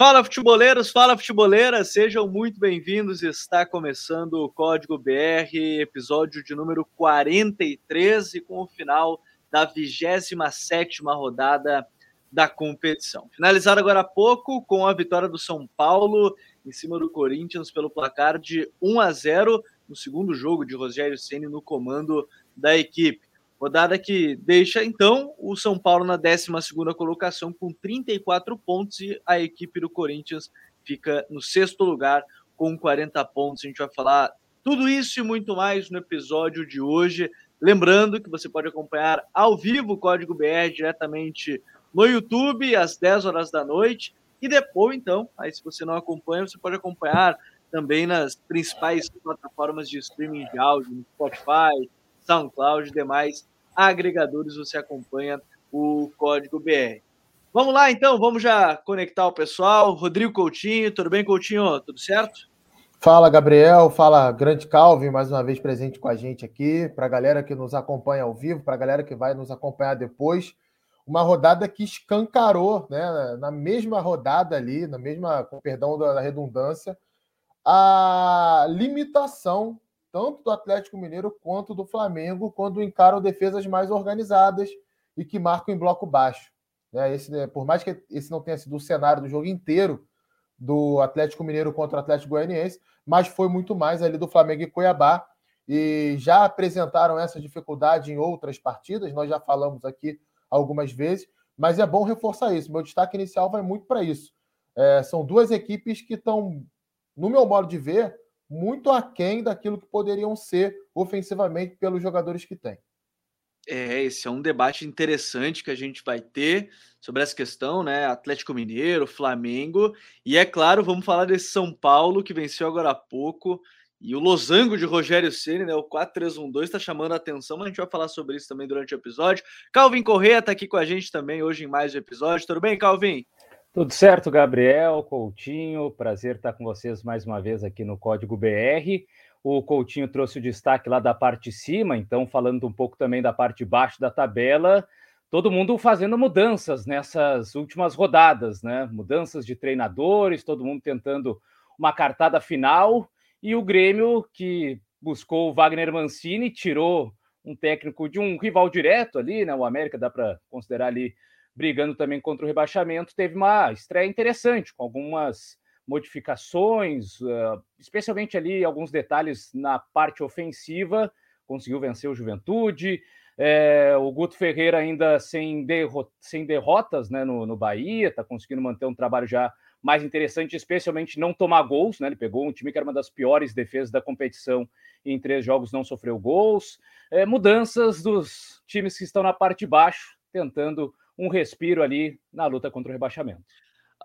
Fala futeboleiros, fala futeboleiras, sejam muito bem-vindos. Está começando o Código BR, episódio de número 43 e com o final da 27 rodada da competição. Finalizado agora há pouco com a vitória do São Paulo em cima do Corinthians pelo placar de 1 a 0 no segundo jogo de Rogério Ceni no comando da equipe. Rodada que deixa, então, o São Paulo na 12 colocação com 34 pontos e a equipe do Corinthians fica no sexto lugar com 40 pontos. A gente vai falar tudo isso e muito mais no episódio de hoje. Lembrando que você pode acompanhar ao vivo o Código BR diretamente no YouTube às 10 horas da noite. E depois, então, aí se você não acompanha, você pode acompanhar também nas principais plataformas de streaming de áudio, no Spotify, SoundCloud e demais agregadores você acompanha o código BR. Vamos lá então, vamos já conectar o pessoal. Rodrigo Coutinho, tudo bem, Coutinho? Tudo certo? Fala, Gabriel. Fala, Grande Calvin, mais uma vez presente com a gente aqui. Para a galera que nos acompanha ao vivo, para a galera que vai nos acompanhar depois. Uma rodada que escancarou, né, na mesma rodada ali, na mesma, com perdão da redundância, a limitação tanto do Atlético Mineiro quanto do Flamengo, quando encaram defesas mais organizadas e que marcam em bloco baixo. Né? Esse, né, por mais que esse não tenha sido o cenário do jogo inteiro do Atlético Mineiro contra o Atlético Goianiense, mas foi muito mais ali do Flamengo e Cuiabá. E já apresentaram essa dificuldade em outras partidas, nós já falamos aqui algumas vezes, mas é bom reforçar isso. Meu destaque inicial vai muito para isso. É, são duas equipes que estão, no meu modo de ver, muito aquém daquilo que poderiam ser ofensivamente pelos jogadores que têm. É, esse é um debate interessante que a gente vai ter sobre essa questão, né? Atlético Mineiro, Flamengo, e é claro, vamos falar desse São Paulo que venceu agora há pouco. E o losango de Rogério Ceni, né, o 4-3-1-2 está chamando a atenção, mas a gente vai falar sobre isso também durante o episódio. Calvin Correia está aqui com a gente também hoje em mais um episódio. Tudo bem, Calvin? Tudo certo, Gabriel, Coutinho, prazer estar com vocês mais uma vez aqui no Código BR. O Coutinho trouxe o destaque lá da parte de cima, então falando um pouco também da parte de baixo da tabela, todo mundo fazendo mudanças nessas últimas rodadas, né? Mudanças de treinadores, todo mundo tentando uma cartada final, e o Grêmio que buscou o Wagner Mancini, tirou um técnico de um rival direto ali, né? O América dá para considerar ali brigando também contra o rebaixamento, teve uma estreia interessante, com algumas modificações, especialmente ali alguns detalhes na parte ofensiva, conseguiu vencer o Juventude, é, o Guto Ferreira ainda sem, derro sem derrotas né, no, no Bahia, está conseguindo manter um trabalho já mais interessante, especialmente não tomar gols, né? Ele pegou um time que era uma das piores defesas da competição e em três jogos não sofreu gols. É, mudanças dos times que estão na parte de baixo, tentando um respiro ali na luta contra o rebaixamento.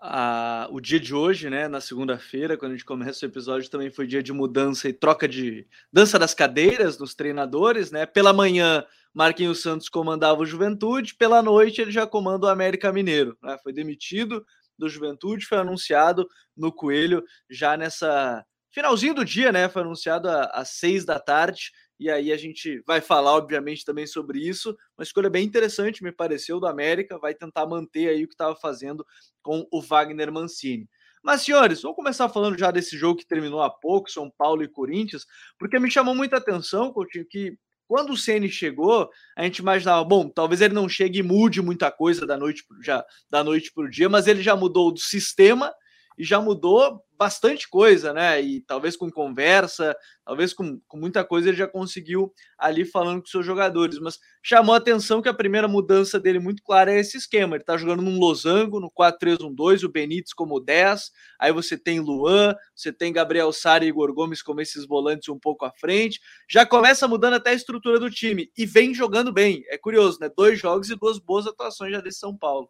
Ah, o dia de hoje, né, na segunda-feira, quando a gente começa o episódio, também foi dia de mudança e troca de dança das cadeiras dos treinadores, né? Pela manhã, Marquinhos Santos comandava o Juventude, pela noite ele já comanda o América Mineiro, né? Foi demitido do Juventude, foi anunciado no Coelho já nessa finalzinho do dia, né? Foi anunciado às seis da tarde e aí a gente vai falar, obviamente, também sobre isso. Uma escolha bem interessante, me pareceu, do América. Vai tentar manter aí o que estava fazendo com o Wagner Mancini. Mas, senhores, vamos começar falando já desse jogo que terminou há pouco, São Paulo e Corinthians, porque me chamou muita atenção, Coutinho, que quando o Ceni chegou, a gente imaginava, bom, talvez ele não chegue e mude muita coisa da noite já da noite para o dia, mas ele já mudou do sistema e já mudou bastante coisa, né? E talvez com conversa, talvez com, com muita coisa ele já conseguiu ali falando com seus jogadores. Mas chamou a atenção que a primeira mudança dele muito clara é esse esquema. Ele tá jogando num losango, no 4-3-1-2, o Benítez como 10, aí você tem Luan, você tem Gabriel Sara e Igor Gomes como esses volantes um pouco à frente. Já começa mudando até a estrutura do time e vem jogando bem. É curioso, né? Dois jogos e duas boas atuações já desse São Paulo.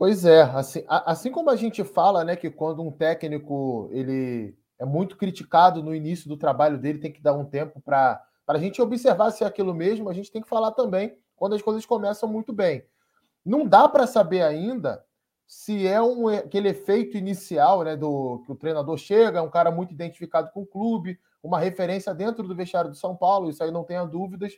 Pois é, assim, assim como a gente fala, né, que quando um técnico ele é muito criticado no início do trabalho dele, tem que dar um tempo para a gente observar se é aquilo mesmo, a gente tem que falar também quando as coisas começam muito bem. Não dá para saber ainda se é um, aquele efeito inicial, né, do que o treinador chega, é um cara muito identificado com o clube, uma referência dentro do vestiário do São Paulo, isso aí não tenha dúvidas.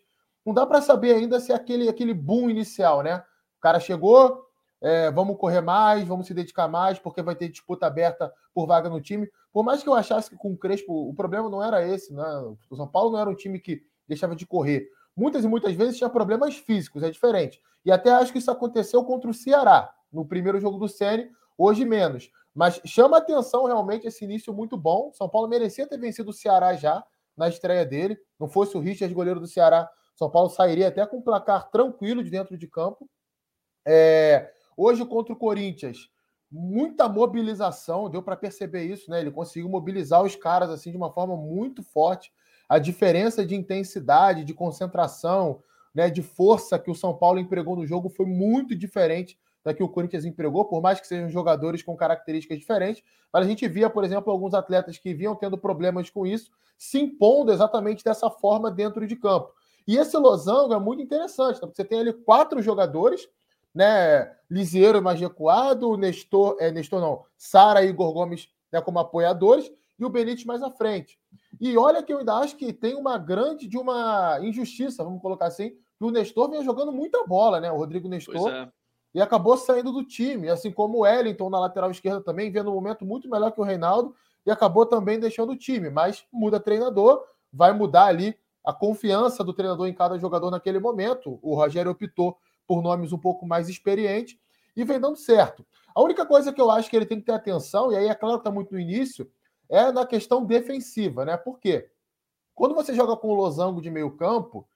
Não dá para saber ainda se é aquele, aquele boom inicial, né? O cara chegou, é, vamos correr mais, vamos se dedicar mais, porque vai ter disputa aberta por vaga no time. Por mais que eu achasse que com o Crespo o problema não era esse, né? O São Paulo não era um time que deixava de correr. Muitas e muitas vezes tinha problemas físicos, é diferente. E até acho que isso aconteceu contra o Ceará, no primeiro jogo do Ceni, hoje menos. Mas chama atenção realmente esse início muito bom. São Paulo merecia ter vencido o Ceará já na estreia dele. Não fosse o Richard, goleiro do Ceará, São Paulo sairia até com um placar tranquilo de dentro de campo. É... Hoje contra o Corinthians, muita mobilização, deu para perceber isso, né? Ele conseguiu mobilizar os caras assim de uma forma muito forte. A diferença de intensidade, de concentração, né, de força que o São Paulo empregou no jogo foi muito diferente da que o Corinthians empregou, por mais que sejam jogadores com características diferentes. Mas a gente via, por exemplo, alguns atletas que vinham tendo problemas com isso, se impondo exatamente dessa forma dentro de campo. E esse losango é muito interessante, tá? porque você tem ali quatro jogadores né? Lisieiro mais recuado, Nestor, é, Nestor não, Sara e Igor Gomes né, como apoiadores, e o Benítez mais à frente. E olha que eu ainda acho que tem uma grande de uma injustiça, vamos colocar assim, que o Nestor vinha jogando muita bola, né? O Rodrigo Nestor. É. E acabou saindo do time, assim como o Wellington na lateral esquerda também, vendo um momento muito melhor que o Reinaldo, e acabou também deixando o time. Mas muda treinador, vai mudar ali a confiança do treinador em cada jogador naquele momento. O Rogério optou por nomes um pouco mais experientes, e vem dando certo. A única coisa que eu acho que ele tem que ter atenção, e aí é claro que está muito no início, é na questão defensiva, né? Por quê? Quando você joga com o losango de meio campo,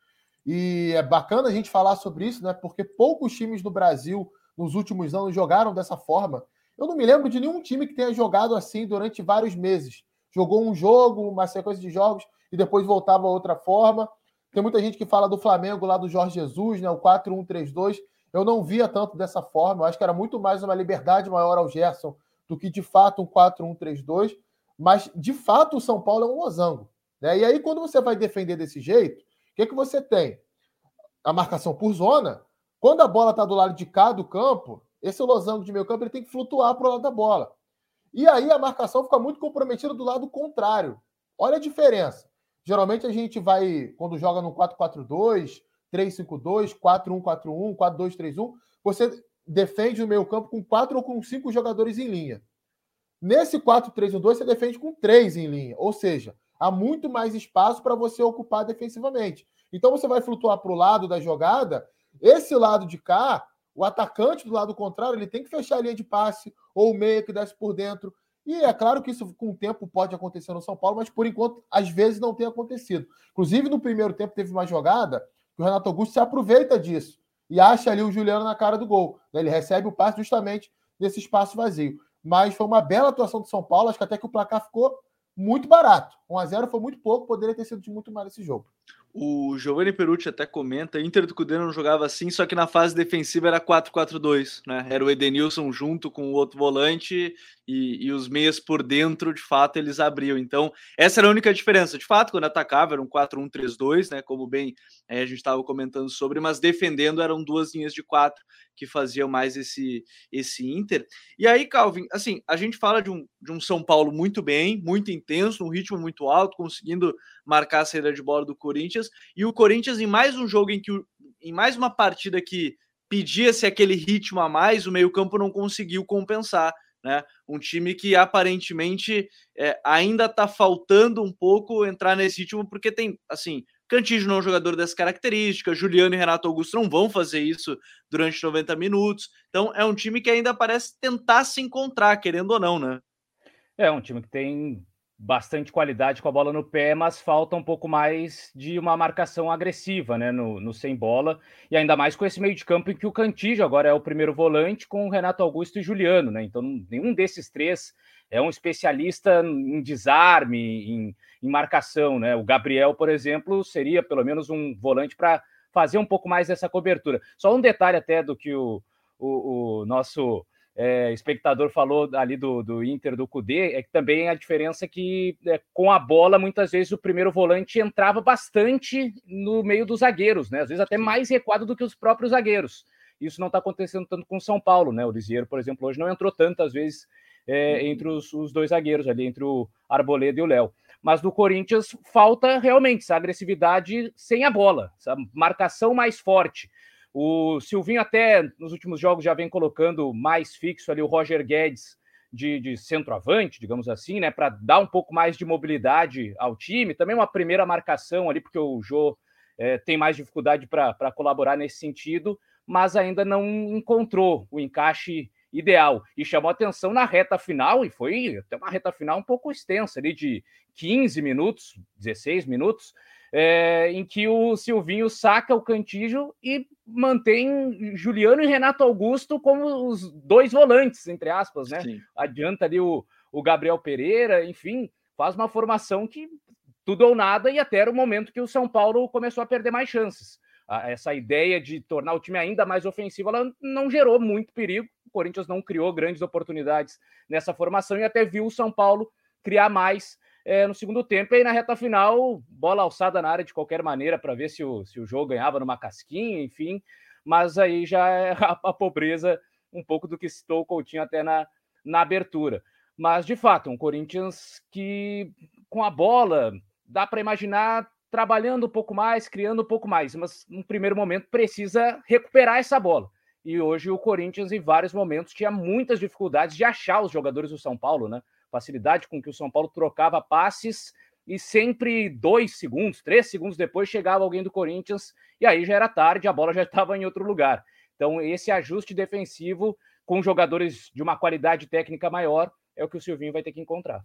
e é bacana a gente falar sobre isso, né? Porque poucos times do Brasil nos últimos anos jogaram dessa forma. Eu não me lembro de nenhum time que tenha jogado assim durante vários meses. Jogou um jogo, uma sequência de jogos e depois voltava a outra forma. Tem muita gente que fala do Flamengo lá do Jorge Jesus, né? O 4-1-3-2. Eu não via tanto dessa forma. Eu acho que era muito mais uma liberdade maior ao Gerson do que de fato um 4-1-3-2. Mas de fato o São Paulo é um losango. Né? E aí, quando você vai defender desse jeito, o que, que você tem? A marcação por zona. Quando a bola está do lado de cá do campo, esse losango de meio campo ele tem que flutuar para o lado da bola. E aí a marcação fica muito comprometida do lado contrário. Olha a diferença. Geralmente a gente vai, quando joga no 4-4-2, 3-5-2, 4-1-4-1, 4-2-3-1, você defende o meio campo com quatro ou com cinco jogadores em linha. Nesse 4-3-1-2, você defende com três em linha. Ou seja, há muito mais espaço para você ocupar defensivamente. Então você vai flutuar para o lado da jogada. Esse lado de cá, o atacante do lado contrário, ele tem que fechar a linha de passe, ou o meia que desce por dentro. E é claro que isso com o tempo pode acontecer no São Paulo, mas por enquanto, às vezes, não tem acontecido. Inclusive, no primeiro tempo, teve uma jogada que o Renato Augusto se aproveita disso e acha ali o Juliano na cara do gol. Né? Ele recebe o passe justamente nesse espaço vazio. Mas foi uma bela atuação do São Paulo, acho que até que o placar ficou muito barato. 1 a 0 foi muito pouco, poderia ter sido de muito mais esse jogo. O Giovanni Perucci até comenta, Inter do Cudê não jogava assim, só que na fase defensiva era 4-4-2, né? Era o Edenilson junto com o outro volante e, e, os meias por dentro, de fato, eles abriam. Então, essa era a única diferença. De fato, quando atacava era um 4-1-3-2, né? Como bem é, a gente estava comentando sobre, mas defendendo eram duas linhas de quatro que faziam mais esse, esse Inter. E aí, Calvin, assim, a gente fala de um, de um São Paulo muito bem, muito intenso, um ritmo muito alto, conseguindo marcar a saída de bola do Corinthians. E o Corinthians, em mais um jogo em que, em mais uma partida que pedia-se aquele ritmo a mais, o meio-campo não conseguiu compensar. Né? Um time que aparentemente é, ainda está faltando um pouco entrar nesse ritmo, porque tem, assim, Cantígio não é um jogador dessa característica, Juliano e Renato Augusto não vão fazer isso durante 90 minutos. Então é um time que ainda parece tentar se encontrar, querendo ou não, né? É um time que tem bastante qualidade com a bola no pé, mas falta um pouco mais de uma marcação agressiva, né, no, no sem bola, e ainda mais com esse meio de campo em que o Cantígio agora é o primeiro volante com o Renato Augusto e Juliano, né, então nenhum desses três é um especialista em desarme, em, em marcação, né, o Gabriel, por exemplo, seria pelo menos um volante para fazer um pouco mais dessa cobertura. Só um detalhe até do que o, o, o nosso é, espectador falou ali do, do Inter, do Cudê, é que também a diferença é que é, com a bola, muitas vezes o primeiro volante entrava bastante no meio dos zagueiros, né? Às vezes até mais recuado do que os próprios zagueiros. Isso não está acontecendo tanto com o São Paulo, né? O Lisieiro, por exemplo, hoje não entrou tantas vezes é, uhum. entre os, os, dois zagueiros ali, entre o Arboleda e o Léo. Mas do Corinthians falta realmente essa agressividade sem a bola, essa marcação mais forte. O Silvinho até nos últimos jogos já vem colocando mais fixo ali o Roger Guedes de, de centroavante, digamos assim, né, para dar um pouco mais de mobilidade ao time. Também uma primeira marcação ali, porque o Jô é, tem mais dificuldade para colaborar nesse sentido, mas ainda não encontrou o encaixe ideal. E chamou atenção na reta final, e foi até uma reta final um pouco extensa, ali de 15 minutos, 16 minutos, é, em que o Silvinho saca o Cantígio e mantém Juliano e Renato Augusto como os dois volantes, entre aspas, né? Sim. Adianta ali o, o Gabriel Pereira, enfim, faz uma formação que tudo ou nada, e até era o momento que o São Paulo começou a perder mais chances. Essa ideia de tornar o time ainda mais ofensivo, ela não gerou muito perigo. O Corinthians não criou grandes oportunidades nessa formação e até viu o São Paulo criar mais é, no segundo tempo. E aí na reta final, bola alçada na área de qualquer maneira para ver se o, se o jogo ganhava numa casquinha, enfim. Mas aí já é a, a pobreza um pouco do que citou o Coutinho até na, na abertura. Mas, de fato, um Corinthians que com a bola dá para imaginar trabalhando um pouco mais, criando um pouco mais, mas no primeiro momento precisa recuperar essa bola. E hoje o Corinthians, em vários momentos, tinha muitas dificuldades de achar os jogadores do São Paulo, né? Facilidade com que o São Paulo trocava passes e sempre dois segundos, três segundos depois chegava alguém do Corinthians e aí já era tarde, a bola já estava em outro lugar. Então, esse ajuste defensivo com jogadores de uma qualidade técnica maior é o que o Silvinho vai ter que encontrar.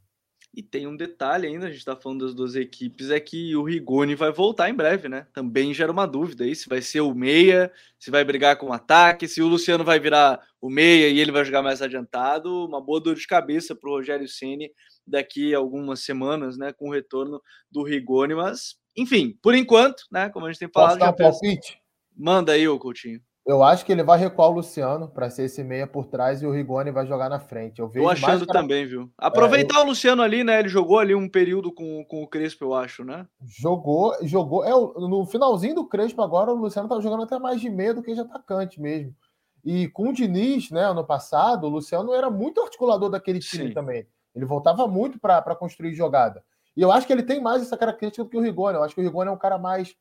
E tem um detalhe ainda, a gente está falando das duas equipes, é que o Rigoni vai voltar em breve, né? Também gera uma dúvida aí se vai ser o meia, se vai brigar com o ataque, se o Luciano vai virar o meia e ele vai jogar mais adiantado. Uma boa dor de cabeça para o Rogério Ceni daqui a algumas semanas, né? Com o retorno do Rigoni, mas enfim, por enquanto, né? Como a gente tem falado. Posso dar um palpite? Manda aí, ô Coutinho. Eu acho que ele vai recuar o Luciano para ser esse meia por trás e o Rigoni vai jogar na frente. Eu vejo Tô achando cara... também, viu? Aproveitar é, eu... o Luciano ali, né? Ele jogou ali um período com, com o Crespo, eu acho, né? Jogou, jogou. É, no finalzinho do Crespo agora, o Luciano tá jogando até mais de meia do que de atacante mesmo. E com o Diniz, né, ano passado, o Luciano era muito articulador daquele time Sim. também. Ele voltava muito para construir jogada. E eu acho que ele tem mais essa característica do que o Rigoni. Eu acho que o Rigoni é um cara mais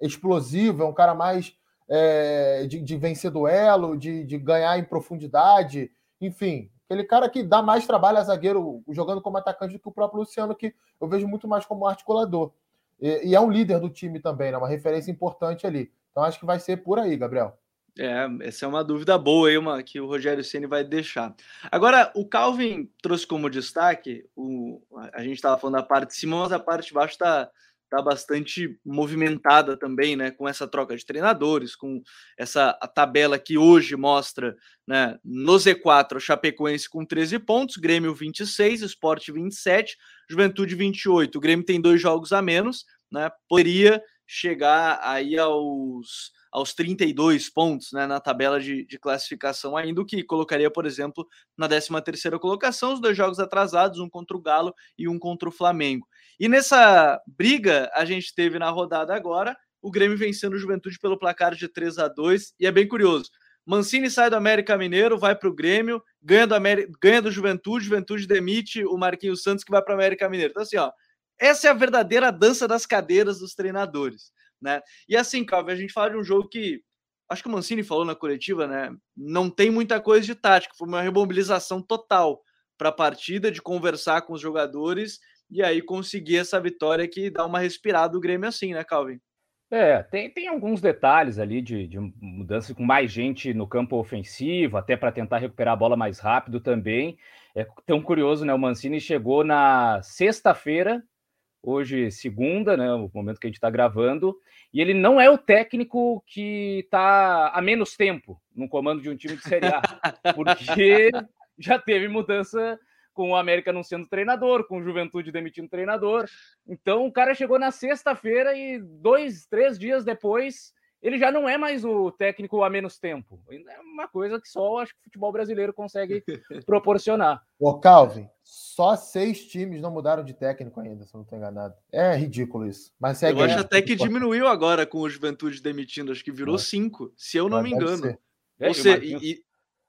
explosivo, é um cara mais é, de, de, vencer duelo, de, de, ganhar em profundidade, enfim, aquele cara que dá mais trabalho a zagueiro jogando como atacante do que o próprio Luciano, que eu vejo muito mais como articulador. E, e é um líder do time também, né? uma referência importante ali. Então acho que vai ser por aí, Gabriel. É, essa é uma dúvida boa aí, uma, que o Rogério Ceni vai deixar. Agora, o Calvin trouxe como destaque, o, a gente estava falando da parte de cima, mas a parte de baixo está está bastante movimentada também, né, com essa troca de treinadores, com essa tabela que hoje mostra, né, no Z4, o Chapecoense com 13 pontos, Grêmio 26, Sport 27, Juventude 28. O Grêmio tem dois jogos a menos, né, poderia chegar aí aos aos 32 pontos né, na tabela de, de, classificação, ainda o que colocaria, por exemplo, na 13 terceira colocação, os dois jogos atrasados, um contra o Galo e um contra o Flamengo. E nessa briga, a gente teve na rodada agora o Grêmio vencendo o Juventude pelo placar de 3 a 2 e é bem curioso. Mancini sai do América Mineiro, vai para o Grêmio, ganha do, América, ganha do Juventude, Juventude demite o Marquinhos Santos que vai para o América Mineiro. Então, assim, ó, essa é a verdadeira dança das cadeiras dos treinadores né? E assim, Calvin, a gente fala de um jogo que acho que o Mancini falou na coletiva, né? Não tem muita coisa de tática, foi uma remobilização total para a partida, de conversar com os jogadores e aí conseguir essa vitória que dá uma respirada do Grêmio assim, né, Calvin? É, tem, tem alguns detalhes ali de, de mudança com mais gente no campo ofensivo, até para tentar recuperar a bola mais rápido também. É tão curioso, né? O Mancini chegou na sexta-feira hoje segunda, né, o momento que a gente está gravando, e ele não é o técnico que está há menos tempo no comando de um time de Série A, porque já teve mudança com o América não sendo treinador, com o Juventude demitindo treinador. Então o cara chegou na sexta-feira e dois, três dias depois ele já não é mais o técnico há menos tempo. É uma coisa que só acho que o futebol brasileiro consegue proporcionar. Ô, Calvin, só seis times não mudaram de técnico ainda, se eu não estou enganado. É ridículo isso. Mas segue eu acho até que diminuiu agora com o Juventude demitindo, acho que virou cinco, se eu não me engano. É, Ou seja, e,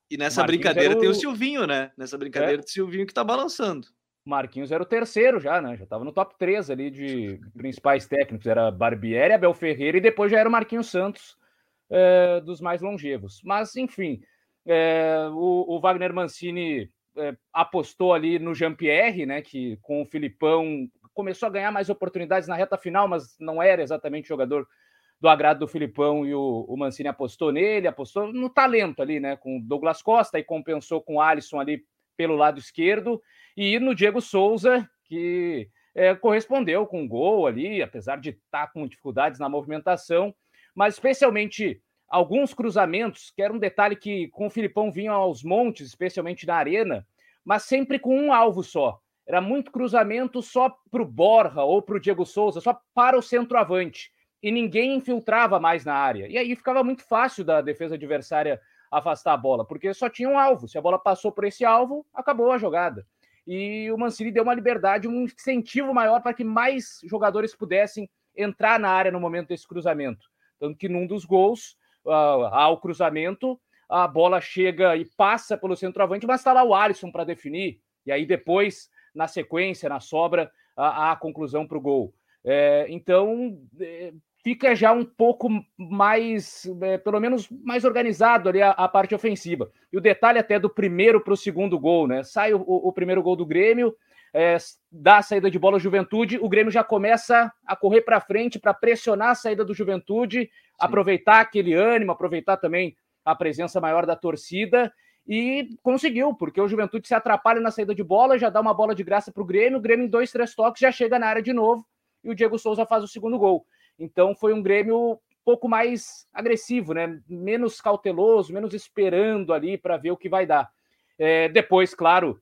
e, nessa brincadeira o... tem o Silvinho, né? Nessa brincadeira é. tem o Silvinho que está balançando. Marquinhos era o terceiro já, né? Já estava no top 3 ali de principais técnicos. Era Barbieri, Abel Ferreira e depois já era o Marquinhos Santos é, dos mais longevos. Mas, enfim, é, o, o, Wagner Mancini é, apostou ali no Jean-Pierre, né, que com o Filipão começou a ganhar mais oportunidades na reta final, mas não era exatamente jogador do agrado do Filipão e o, o Mancini apostou nele, apostou no talento ali, né, com Douglas Costa e compensou com o Alisson ali pelo lado esquerdo e no Diego Souza, que é, correspondeu com um gol ali, apesar de estar tá com dificuldades na movimentação, mas especialmente alguns cruzamentos, que era um detalhe que com o Filipão vinham aos montes, especialmente na arena, mas sempre com um alvo só. Era muito cruzamento só para o Borja ou para o Diego Souza, só para o centroavante. E ninguém infiltrava mais na área. E aí ficava muito fácil da defesa adversária afastar a bola, porque só tinha um alvo. Se a bola passou por esse alvo, acabou a jogada e o Mancini deu uma liberdade, um incentivo maior para que mais jogadores pudessem entrar na área no momento desse cruzamento. Tanto que num dos gols, uh, ao cruzamento, a bola chega e passa pelo centroavante, mas está lá o Alisson para definir. E aí depois, na sequência, na sobra, a, a conclusão para o gol. É, então, é, fica já um pouco mais, é, pelo menos mais organizado ali a, a, parte ofensiva. E o detalhe até do primeiro para o segundo gol, né? Sai o, o, primeiro gol do Grêmio, é, dá a saída de bola Juventude, o Grêmio já começa a correr para frente para pressionar a saída do Juventude, Sim. aproveitar aquele ânimo, aproveitar também a presença maior da torcida. E conseguiu, porque o Juventude se atrapalha na saída de bola, já dá uma bola de graça para o Grêmio, o Grêmio em dois, três toques já chega na área de novo e o Diego Souza faz o segundo gol. Então foi um Grêmio pouco mais agressivo, né? menos cauteloso, menos esperando ali para ver o que vai dar. É, depois, claro,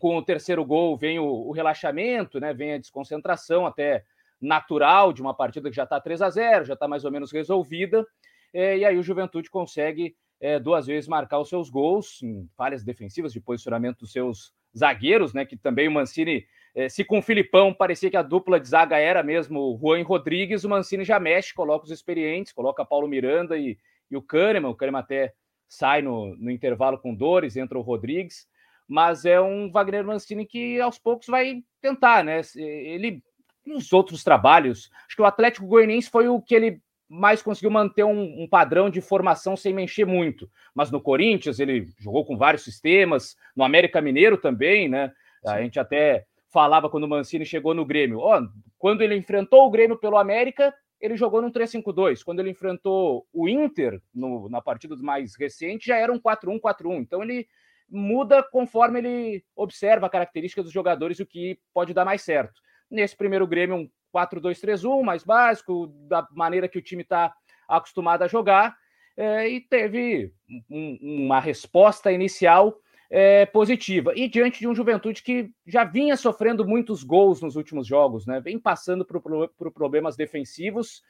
com o terceiro gol vem o, o, relaxamento, né? vem a desconcentração até natural de uma partida que já está 3 a 0 já está mais ou menos resolvida. É, e aí o Juventude consegue é, duas vezes marcar os seus gols em falhas defensivas de posicionamento dos seus zagueiros, né? Que também o Mancini se com o Filipão parecia que a dupla de zaga era mesmo o Juan Rodrigues, o Mancini já mexe, coloca os experientes, coloca Paulo Miranda e, e o Kahneman. O Kahneman até sai no, no intervalo com dores, entra o Rodrigues. Mas é um Wagner Mancini que aos poucos vai tentar, né? Ele, nos outros trabalhos, acho que o Atlético Goianiense foi o que ele mais conseguiu manter um, um, padrão de formação sem mexer muito. Mas no Corinthians ele jogou com vários sistemas, no América Mineiro também, né? A gente até falava quando o Mancini chegou no Grêmio. Ó, quando ele enfrentou o Grêmio pelo América, ele jogou num 3-5-2. Quando ele enfrentou o Inter no, na partida mais recente, já era um 4-1-4-1. Então ele muda conforme ele observa a característica dos jogadores o que pode dar mais certo. Nesse primeiro Grêmio, um 4-2-3-1, mais básico, da maneira que o time está acostumado a jogar, é, e teve um, uma resposta inicial é, positiva. E diante de um Juventude que já vinha sofrendo muitos gols nos últimos jogos, né? vem passando por, por problemas defensivos.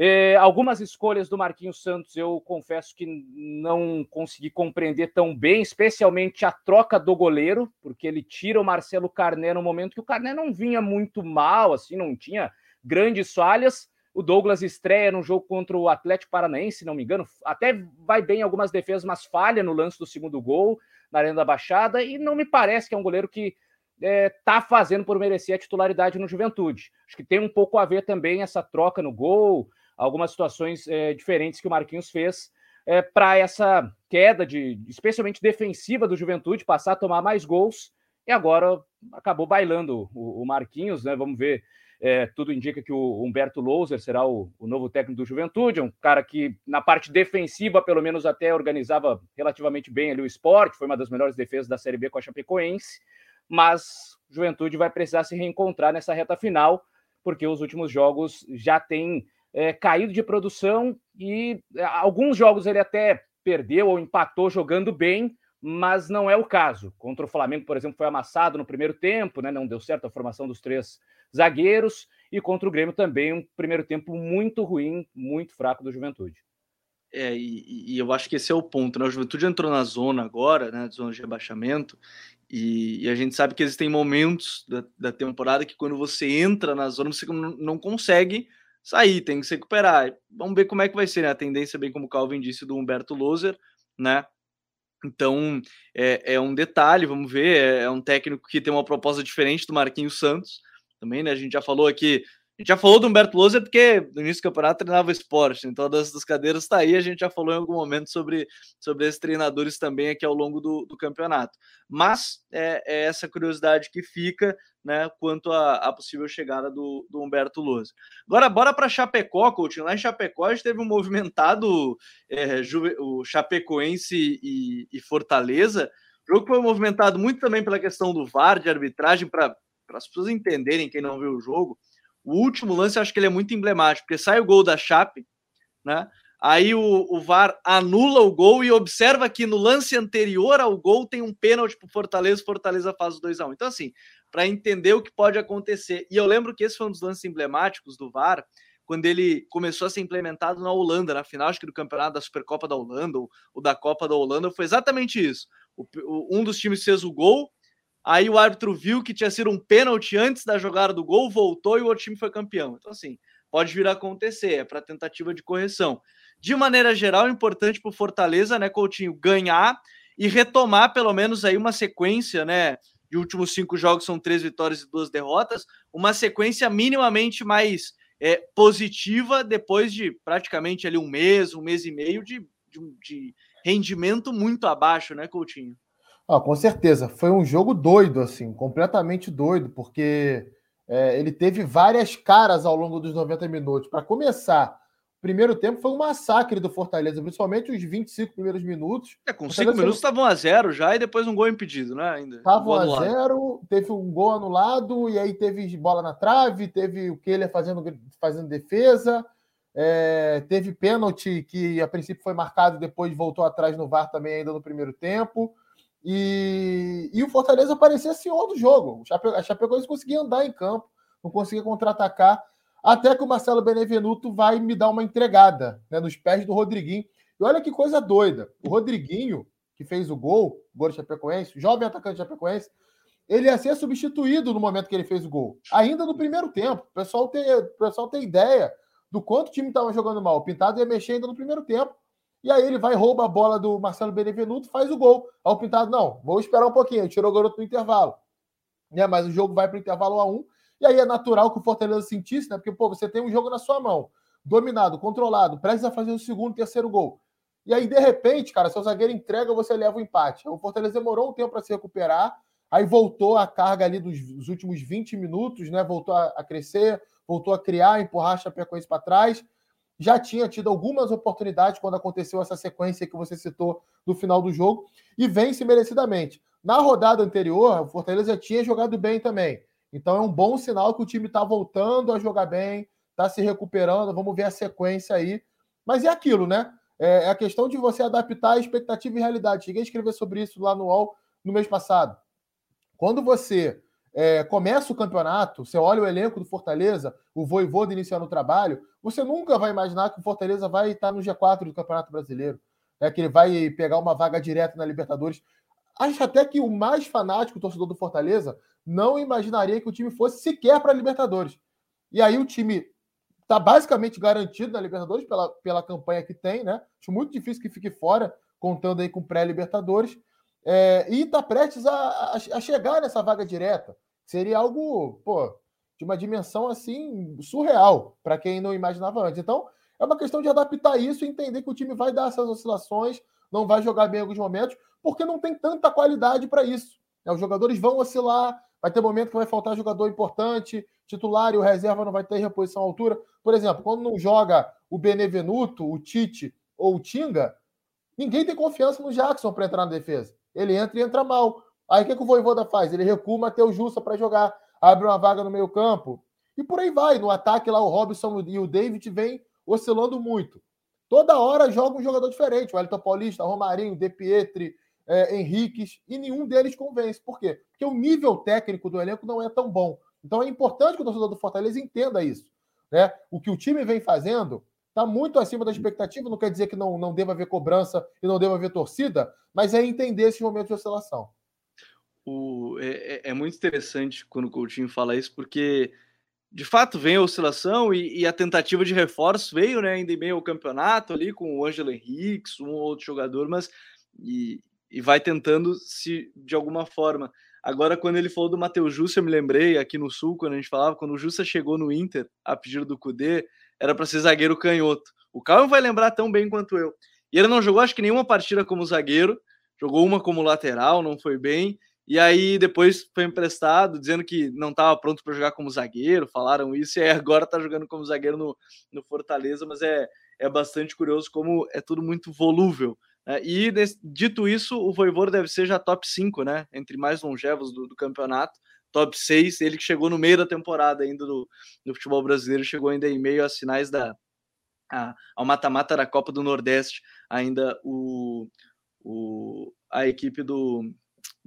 É, algumas escolhas do Marquinhos Santos eu confesso que não consegui compreender tão bem, especialmente a troca do goleiro, porque ele tira o Marcelo Carné no momento que o Carné não vinha muito mal, assim, não tinha grandes falhas. O Douglas estreia no jogo contra o Atlético Paranaense, se não me engano, até vai bem em algumas defesas, mas falha no lance do segundo gol na Arena da Baixada, e não me parece que é um goleiro que está é, fazendo por merecer a titularidade no Juventude. Acho que tem um pouco a ver também essa troca no gol, algumas situações é, diferentes que o Marquinhos fez é, para essa queda de, especialmente defensiva do Juventude, passar a tomar mais gols. E agora acabou bailando o, o Marquinhos, né? Vamos ver é, tudo indica que o Humberto Louser será o, o, novo técnico do Juventude, um cara que na parte defensiva, pelo menos até organizava relativamente bem ali o esporte, foi uma das melhores defesas da Série B com a Chapecoense, mas Juventude vai precisar se reencontrar nessa reta final, porque os últimos jogos já têm é, caído de produção e é, alguns jogos ele até perdeu ou empatou jogando bem, mas não é o caso. Contra o Flamengo, por exemplo, foi amassado no primeiro tempo, né? não deu certo a formação dos três zagueiros, e contra o Grêmio também um primeiro tempo muito ruim, muito fraco do Juventude. É, e, e, eu acho que esse é o ponto, né? O Juventude entrou na zona agora, né? Zona de rebaixamento, e, e a gente sabe que existem momentos da, da, temporada que quando você entra na zona, você não, consegue sair, tem que se recuperar. Vamos ver como é que vai ser, né? A tendência, bem como o Calvin disse, do Humberto Loser, né? Então, é, é um detalhe, vamos ver, é, é um técnico que tem uma proposta diferente do Marquinhos Santos, também, né? A gente já falou aqui A gente já falou do Humberto Loser porque no início do campeonato treinava esporte, então das, das cadeiras está aí, a gente já falou em algum momento sobre, sobre esses treinadores também aqui ao longo do, do campeonato. Mas é, é, essa curiosidade que fica né, quanto à possível chegada do, do Humberto Loser. Agora, bora para Chapecó, coach. Lá em Chapecó a gente teve um movimentado é, o Chapecoense e, e Fortaleza. O jogo foi movimentado muito também pela questão do VAR, de arbitragem, para as pessoas entenderem, quem não viu o jogo o último lance, eu acho que ele é muito emblemático, porque sai o gol da Chape, né? Aí o, o VAR anula o gol e observa que no lance anterior ao gol tem um pênalti para Fortaleza, Fortaleza faz o 2x1. Então, assim, para entender o que pode acontecer. E eu lembro que esse foi um dos lances emblemáticos do VAR, quando ele começou a ser implementado na Holanda, na final, acho que do campeonato da Supercopa da Holanda, ou, ou da Copa da Holanda, foi exatamente isso. O, o, um dos times fez o gol, Aí o árbitro viu que tinha sido um pênalti antes da jogada do gol, voltou e o outro time foi campeão. Então, assim, pode vir a acontecer, é para tentativa de correção. De maneira geral, é importante para o Fortaleza, né, Coutinho, ganhar e retomar pelo menos aí uma sequência, né? De últimos cinco jogos são três vitórias e duas derrotas, uma sequência minimamente mais é, positiva depois de praticamente ali um mês, um mês e meio de, de, de rendimento muito abaixo, né, Coutinho? Ah, com certeza. Foi um jogo doido, assim, completamente doido, porque é, ele teve várias caras ao longo dos 90 minutos. Para começar, o primeiro tempo foi um massacre do Fortaleza, principalmente os 25 primeiros minutos. É, com 5 minutos estavam a zero já e depois um gol impedido, né? Ainda. Estavam a zero, teve um gol anulado e aí teve bola na trave, teve o Keller fazendo, fazendo defesa. É, teve pênalti que a princípio foi marcado, depois voltou atrás no VAR também ainda no primeiro tempo. E, e o Fortaleza parecia senhor do jogo. A Chapecoense conseguia andar em campo, não conseguia contra-atacar, até que o Marcelo Benevenuto vai me dar uma entregada né, nos pés do Rodriguinho. E olha que coisa doida. O Rodriguinho, que fez o gol, o gol do Chapecoense, jovem atacante de Chapecoense, ele ia ser substituído no momento que ele fez o gol. Ainda no primeiro tempo. O pessoal tem, o pessoal tem ideia do quanto o time estava jogando mal. O Pintado ia mexer ainda no primeiro tempo. E aí ele vai, rouba a bola do Marcelo Benevenuto, faz o gol. Aí o Pintado, não, vou esperar um pouquinho. Ele tirou o garoto no intervalo. Né? Mas o jogo vai para o intervalo a um. E aí é natural que o Fortaleza sentisse, né? Porque, pô, você tem um jogo na sua mão, dominado, controlado, prestes a fazer o segundo, terceiro gol. E aí, de repente, cara, seu zagueiro entrega, você leva o empate. O Fortaleza demorou um tempo para se recuperar, aí voltou a carga ali dos, dos últimos 20 minutos, né? Voltou a, a crescer, voltou a criar, empurrar a Chapecoense para trás já tinha tido algumas oportunidades quando aconteceu essa sequência que você citou no final do jogo e vence merecidamente. Na rodada anterior, o Fortaleza tinha jogado bem também. Então é um bom sinal que o time está voltando a jogar bem, está se recuperando. Vamos ver a sequência aí. Mas é aquilo, né? É, é a questão de você adaptar a expectativa e realidade. Cheguei a escrever sobre isso lá no UOL no mês passado. Quando você é, começa o campeonato, você olha o elenco do Fortaleza, o Voivoda iniciando o trabalho, você nunca vai imaginar que o Fortaleza vai estar no G4 do Campeonato Brasileiro, né, que ele vai pegar uma vaga direta na Libertadores. Acho até que o mais fanático torcedor do Fortaleza não imaginaria que o time fosse sequer para a Libertadores. E aí o time está basicamente garantido na Libertadores pela, pela campanha que tem, né? Acho muito difícil que fique fora, contando aí com pré-Libertadores. É, e está prestes a, a, a, chegar nessa vaga direta. Seria algo, pô, de uma dimensão assim surreal para quem não imaginava antes. Então, é uma questão de adaptar isso e entender que o time vai dar essas oscilações, não vai jogar bem em alguns momentos, porque não tem tanta qualidade para isso. Né? Os jogadores vão oscilar, vai ter momento que vai faltar jogador importante, titular e o reserva não vai ter reposição à altura. Por exemplo, quando não joga o Benevenuto, o Tite ou o Tinga, ninguém tem confiança no Jackson para entrar na defesa. Ele entra e entra mal. Aí o que, que o Voivoda faz? Ele recua o Matheus Jussa para jogar, abre uma vaga no meio campo. E por aí vai. No ataque lá, o Robson e o David vêm oscilando muito. Toda hora joga um jogador diferente. O Elton Paulista, Romarinho, De Pietri, é, Henriques, e nenhum deles convence. Por quê? Porque o nível técnico do elenco não é tão bom. Então é importante que o torcedor do Fortaleza entenda isso. Né? O que o time vem fazendo está muito acima da expectativa, não quer dizer que não, não deva haver cobrança e não deva haver torcida, mas é entender esses momentos de oscilação. O, é, é, é muito interessante quando o Coutinho fala isso, porque de fato vem a oscilação e, e, a tentativa de reforço veio, né, ainda em meio ao campeonato ali com o Ângelo Henriques, um ou outro jogador, mas e, e vai tentando se de alguma forma Agora, quando ele falou do Matheus Jussa, eu me lembrei aqui no Sul, quando a gente falava, quando o Jussa chegou no Inter, a pedido do Cudê, era para ser zagueiro canhoto. O Calma vai lembrar tão bem quanto eu. E ele não jogou, acho que nenhuma partida como zagueiro, jogou uma como lateral, não foi bem. E aí depois foi emprestado, dizendo que não estava pronto para jogar como zagueiro, falaram isso, e agora está jogando como zagueiro no, no Fortaleza, mas é, é bastante curioso como é tudo muito volúvel. Né? E dito isso, o Voivor deve ser já top 5, né? Entre mais longevos do, do campeonato, top 6, ele que chegou no meio da temporada ainda do, do futebol brasileiro, chegou ainda em meio às finais da, a, ao mata-mata da Copa do Nordeste, ainda o, o, a equipe do,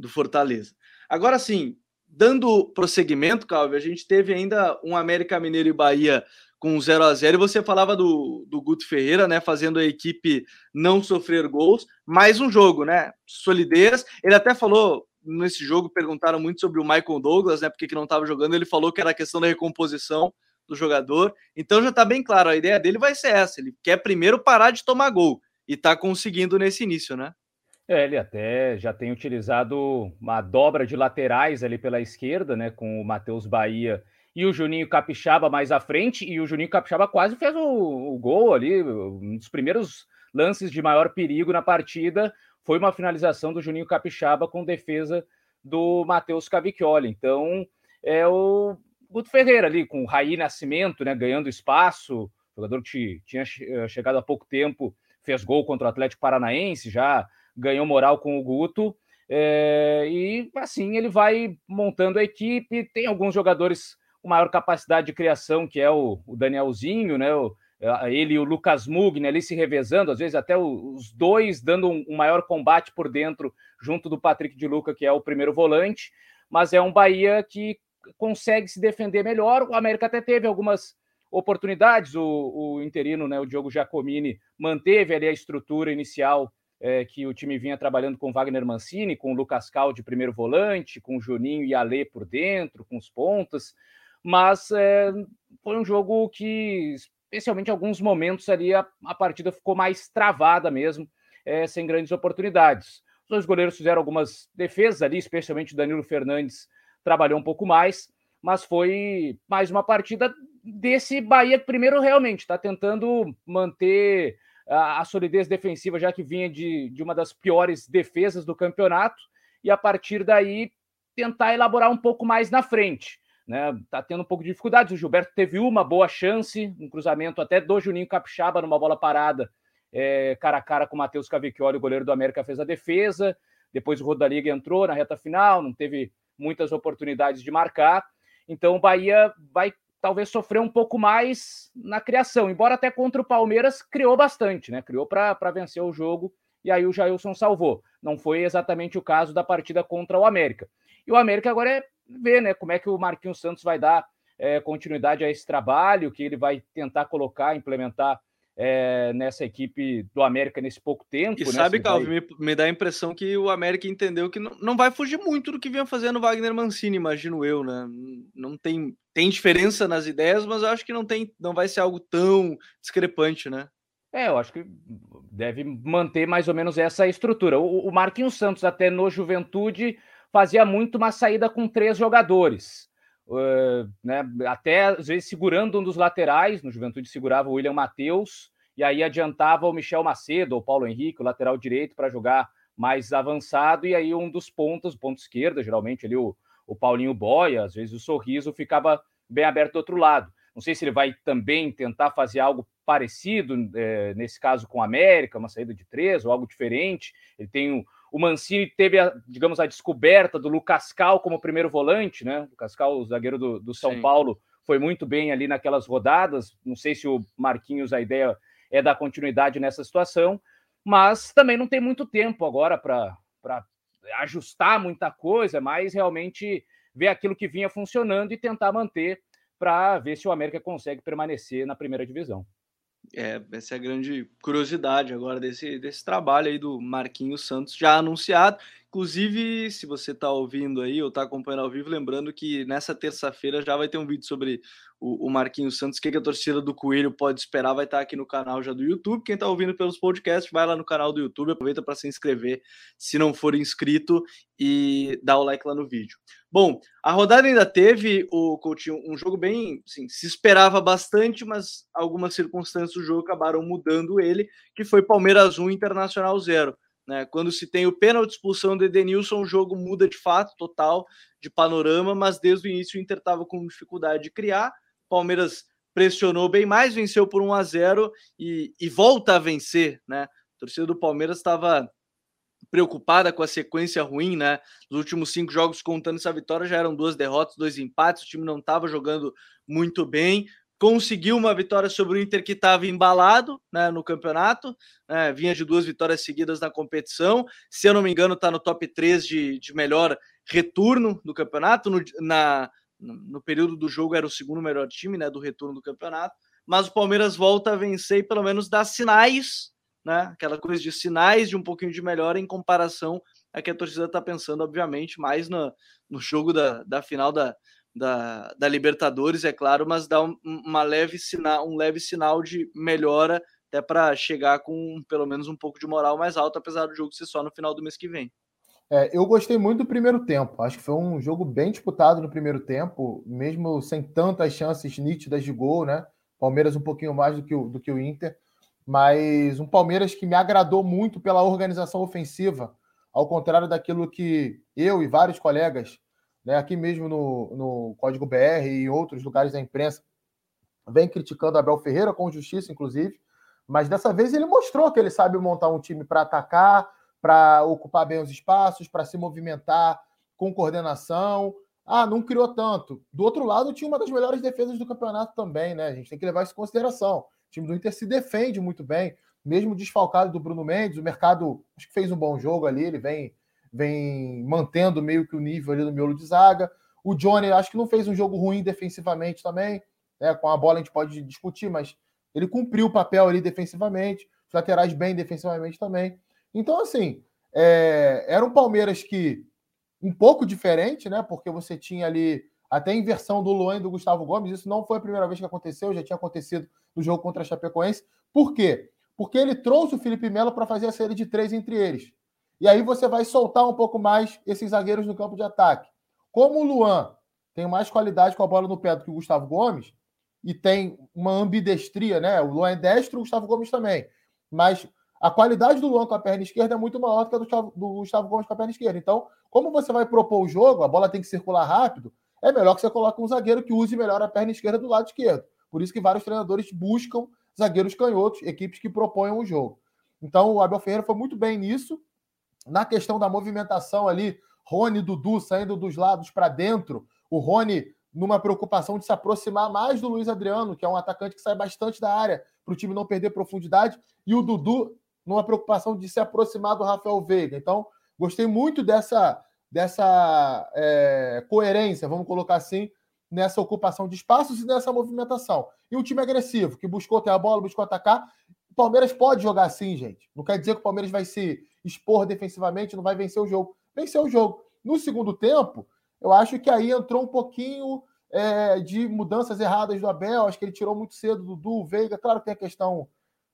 do Fortaleza. Agora sim, dando prosseguimento, Calvi, a gente teve ainda um América Mineiro e Bahia com 0 a 0 e você falava do, do Guto Ferreira, né, fazendo a equipe não sofrer gols, mais um jogo, né, solidez, ele até falou nesse jogo, perguntaram muito sobre o Michael Douglas, né, porque que não estava jogando, ele falou que era questão da recomposição do jogador, então já está bem claro, a ideia dele vai ser essa, ele quer primeiro parar de tomar gol, e está conseguindo nesse início, né? É, ele até já tem utilizado uma dobra de laterais ali pela esquerda, né, com o Matheus Bahia e o Juninho Capixaba mais à frente, e o Juninho Capixaba quase fez o, o gol ali, um dos primeiros lances de maior perigo na partida foi uma finalização do Juninho Capixaba com defesa do Matheus Cavicchioli. Então, é o Guto Ferreira ali, com o Raí Nascimento, né, ganhando espaço, jogador que tinha chegado há pouco tempo, fez gol contra o Atlético Paranaense, já ganhou moral com o Guto, é, e assim ele vai montando a equipe. Tem alguns jogadores com maior capacidade de criação, que é o, o Danielzinho, né? O, ele e o Lucas Mugni ali se revezando, às vezes até os dois dando um, maior combate por dentro, junto do Patrick de Luca, que é o primeiro volante, mas é um Bahia que consegue se defender melhor. O América até teve algumas oportunidades, o, o interino, né, o Diogo Giacomini, manteve ali a estrutura inicial é, que o time vinha trabalhando com Wagner Mancini, com o Lucas Cal de primeiro volante, com o Juninho e Alê por dentro, com os pontas, mas é, foi um jogo que, especialmente em alguns momentos ali, a, a partida ficou mais travada mesmo, é, sem grandes oportunidades. Os dois goleiros fizeram algumas defesas ali, especialmente o Danilo Fernandes trabalhou um pouco mais, mas foi mais uma partida desse Bahia que primeiro realmente está tentando manter a, solidez defensiva, já que vinha de, de uma das piores defesas do campeonato, e a partir daí tentar elaborar um pouco mais na frente. Né? Tá tendo um pouco de dificuldades. O Gilberto teve uma boa chance, um cruzamento até do Juninho Capixaba numa bola parada, é, cara a cara com o Matheus Cavicchioli, o goleiro do América fez a defesa. Depois o Rodaliga entrou na reta final, não teve muitas oportunidades de marcar. Então o Bahia vai talvez sofreu um pouco mais na criação, embora até contra o Palmeiras criou bastante, né? Criou para vencer o jogo e aí o Jailson salvou. Não foi exatamente o caso da partida contra o América. E o América agora é ver, né, como é que o Marquinhos Santos vai dar é, continuidade a esse trabalho, que ele vai tentar colocar, implementar é, nessa equipe do América nesse pouco tempo. E né? sabe, Calvin, vai... me, me, dá a impressão que o América entendeu que não, não vai fugir muito do que vinha fazendo o Wagner Mancini, imagino eu, né? Não tem, tem diferença nas ideias, mas acho que não, tem, não vai ser algo tão discrepante, né? É, eu acho que deve manter mais ou menos essa estrutura. O, o Marquinhos Santos, até no Juventude, fazia muito uma saída com três jogadores. Uh, né, até às vezes segurando um dos laterais, no Juventude segurava o William Matheus, e aí adiantava o Michel Macedo, ou o Paulo Henrique, o lateral direito, para jogar mais avançado, e aí um dos pontos, ponto esquerda, geralmente ali o, o Paulinho Boia, às vezes o sorriso ficava bem aberto do outro lado. Não sei se ele vai também tentar fazer algo parecido, é, nesse caso com a América, uma saída de três ou algo diferente. Ele tem o, o Mancini teve, a, digamos, a descoberta do Lucas Cal como primeiro volante, né? O Lucas Cal, o zagueiro do, do São Sim. Paulo, foi muito bem ali naquelas rodadas. Não sei se o Marquinhos, a ideia é dar continuidade nessa situação, mas também não tem muito tempo agora para ajustar muita coisa, mas realmente ver aquilo que vinha funcionando e tentar manter para ver se o América consegue permanecer na primeira divisão. É, essa é a grande curiosidade agora desse, desse trabalho aí do Marquinhos Santos já anunciado, Inclusive, se você está ouvindo aí ou está acompanhando ao vivo, lembrando que nessa terça-feira já vai ter um vídeo sobre o, o Marquinhos Santos, o que, que, a torcida do Coelho pode esperar, vai estar tá aqui no canal já do YouTube. Quem está ouvindo pelos podcasts, vai lá no canal do YouTube, aproveita para se inscrever se não for inscrito e dá o like lá no vídeo. Bom, a rodada ainda teve o Coutinho um jogo bem, assim, se esperava bastante, mas algumas circunstâncias do jogo acabaram mudando ele, que foi Palmeiras 1 Internacional 0. Né? Quando se tem o pênalti expulsão do Edenilson, o jogo muda de fato, total, de panorama, mas desde o início o Inter estava com dificuldade de criar. Palmeiras pressionou bem mais, venceu por 1 a 0 e, e volta a vencer. Né? A torcida do Palmeiras estava preocupada com a sequência ruim, né? Nos últimos cinco jogos, contando essa vitória, já eram duas derrotas, dois empates, o time não estava jogando muito bem conseguiu uma vitória sobre o Inter que estava embalado né, no campeonato, né, vinha de duas vitórias seguidas na competição. Se eu não me engano, está no top 3 de, de melhor retorno do campeonato. No, na, no período do jogo era o segundo melhor time né, do retorno do campeonato. Mas o Palmeiras volta a vencer e pelo menos dá sinais, né, aquela coisa de sinais de um pouquinho de melhora em comparação a que a torcida está pensando, obviamente, mais no, no jogo da, da final da, da, da Libertadores, é claro, mas dá um, uma leve sinal, um leve sinal de melhora até para chegar com pelo menos um pouco de moral mais alto, apesar do jogo ser só no final do mês que vem. É, eu gostei muito do primeiro tempo. Acho que foi um jogo bem disputado no primeiro tempo, mesmo sem tantas chances nítidas de gol, né? Palmeiras um pouquinho mais do que o, do que o Inter, mas um Palmeiras que me agradou muito pela organização ofensiva, ao contrário daquilo que eu e vários colegas né, aqui mesmo no, no Código BR e em outros lugares da imprensa, vem criticando Abel Ferreira, com justiça, inclusive, mas dessa vez ele mostrou que ele sabe montar um time para atacar, para ocupar bem os espaços, para se movimentar com coordenação. Ah, não criou tanto. Do outro lado, tinha uma das melhores defesas do campeonato também, né? A gente tem que levar isso em consideração. Time do Inter se defende muito bem, mesmo desfalcado do Bruno Mendes. O mercado acho que fez um bom jogo ali, ele vem vem mantendo meio que o nível ali no miolo de zaga. O Johnny acho que não fez um jogo ruim defensivamente também. Né? Com a bola a gente pode discutir, mas ele cumpriu o papel ali defensivamente. Os laterais bem defensivamente também. Então, assim, é, era um Palmeiras que um pouco diferente, né? Porque você tinha ali até inversão do Luan e do Gustavo Gomes. Isso não foi a primeira vez que aconteceu, já tinha acontecido no jogo contra a Chapecoense. Por quê? Porque ele trouxe o Felipe Melo para fazer a série de três entre eles. E aí você vai soltar um pouco mais esses zagueiros no campo de ataque. Como o Luan tem mais qualidade com a bola no pé do que o Gustavo Gomes, e tem uma ambidestria, né? O Luan é destro, o Gustavo Gomes também. Mas a qualidade do Luan com a perna esquerda é muito maior do que a do, do Gustavo Gomes com a perna esquerda. Então, como você vai propor o jogo, a bola tem que circular rápido, é melhor que você coloque um zagueiro que use melhor a perna esquerda do lado esquerdo. Por isso que vários treinadores buscam zagueiros canhotos, equipes que proponham o jogo. Então, o Abel Ferreira foi muito bem nisso. Na questão da movimentação ali, Rony e Dudu saindo dos lados para dentro, o Rony numa preocupação de se aproximar mais do Luiz Adriano, que é um atacante que sai bastante da área para o time não perder profundidade, e o Dudu numa preocupação de se aproximar do Rafael Veiga. Então, gostei muito dessa, dessa é, coerência, vamos colocar assim, nessa ocupação de espaços e nessa movimentação. E um time agressivo, que buscou ter a bola, buscou atacar. O Palmeiras pode jogar assim, gente. Não quer dizer que o Palmeiras vai se expor defensivamente, não vai vencer o jogo. Venceu o jogo. No segundo tempo, eu acho que aí entrou um pouquinho é, de mudanças erradas do Abel. Acho que ele tirou muito cedo do Dudu, Veiga. Claro que tem a questão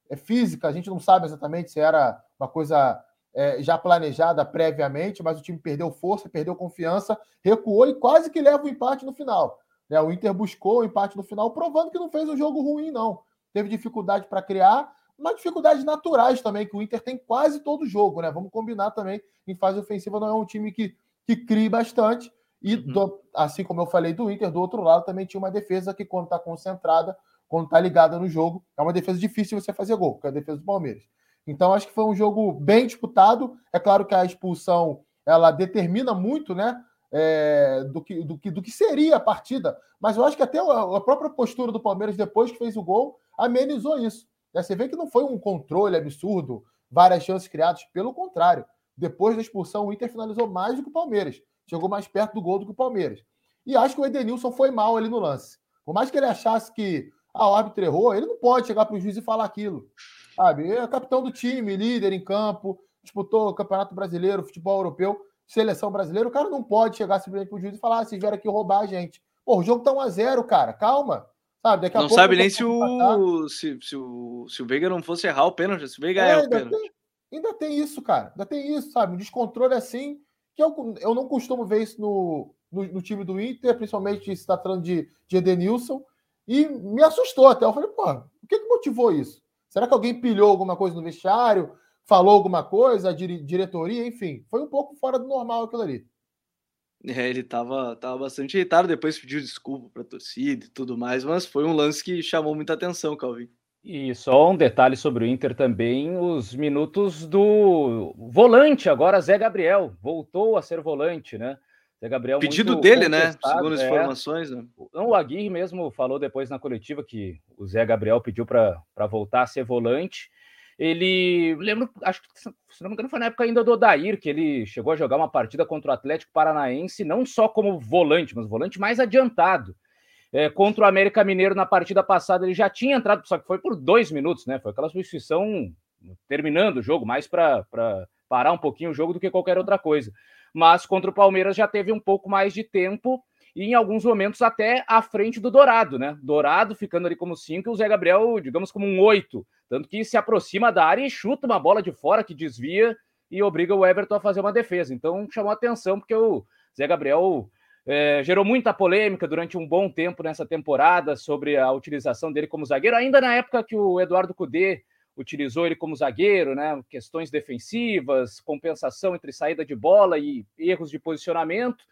é, física, a gente não sabe exatamente se era uma coisa é, já planejada previamente, mas o time perdeu força, perdeu confiança, recuou e quase que leva o empate no final. Né? O Inter buscou o empate no final, provando que não fez um jogo ruim, não. Teve dificuldade para criar, mas dificuldades naturais também, que o Inter tem quase todo jogo, né? Vamos combinar também, em fase ofensiva não é um time que, que cria bastante. E, uhum. do, assim como eu falei do Inter, do outro lado também tinha uma defesa que, quando está concentrada, quando está ligada no jogo, é uma defesa difícil você fazer gol, que é a defesa do Palmeiras. Então, acho que foi um jogo bem disputado. É claro que a expulsão ela determina muito, né? É, do, que, do, que, do que seria a partida, mas eu acho que até a, a própria postura do Palmeiras depois que fez o gol amenizou isso. Né? Você vê que não foi um controle absurdo, várias chances criadas, pelo contrário. Depois da expulsão, o Inter finalizou mais do que o Palmeiras. Chegou mais perto do gol do que o Palmeiras. E acho que o Edenilson foi mal ali no lance. Por mais que ele achasse que ah, o árbitro errou, ele não pode chegar para o juiz e falar aquilo. Sabe? É capitão do time, líder em campo. Disputou o Campeonato Brasileiro, futebol europeu, seleção brasileira. O cara não pode chegar simplesmente pro juiz e falar: ah, vocês vieram aqui roubar a gente. Pô, o jogo tá 1x0, cara, calma. Sabe, a não sabe nem se o, se, se, o, se o Veiga não fosse errar o pênalti, se o Veiga é, é o pênalti. Tem, ainda tem isso, cara. Ainda tem isso, sabe? Um descontrole assim, que eu, eu não costumo ver isso no, no, no time do Inter, principalmente se está falando de, de Edenilson. E me assustou até. Eu falei, pô, o que, que motivou isso? Será que alguém pilhou alguma coisa no vestiário? Falou alguma coisa? A diretoria? Enfim, foi um pouco fora do normal aquilo ali. É, ele estava tava bastante irritado, depois pediu desculpa para a torcida e tudo mais, mas foi um lance que chamou muita atenção, Calvin. E só um detalhe sobre o Inter também, os minutos do volante agora, Zé Gabriel, voltou a ser volante, né? Zé Gabriel Pedido dele, né? Segundo as é. informações. Né? O Aguirre mesmo falou depois na coletiva que o Zé Gabriel pediu para voltar a ser volante. Ele, lembro, acho que se não me engano foi na época ainda do Odair, que ele chegou a jogar uma partida contra o Atlético Paranaense, não só como volante, mas volante mais adiantado. É, contra o América Mineiro na partida passada, ele já tinha entrado, só que foi por dois minutos, né? Foi aquela substituição terminando o jogo, mais para parar um pouquinho o jogo do que qualquer outra coisa mas contra o Palmeiras já teve um pouco mais de tempo e em alguns momentos até à frente do Dourado, né? Dourado ficando ali como cinco e o Zé Gabriel, digamos, como um oito. Tanto que se aproxima da área e chuta uma bola de fora que desvia e obriga o Everton a fazer uma defesa. Então chamou atenção porque o Zé Gabriel é, gerou muita polêmica durante um bom tempo nessa temporada sobre a utilização dele como zagueiro, ainda na época que o Eduardo Cudê utilizou ele como zagueiro, né? Questões defensivas, compensação entre saída de bola e erros de posicionamento.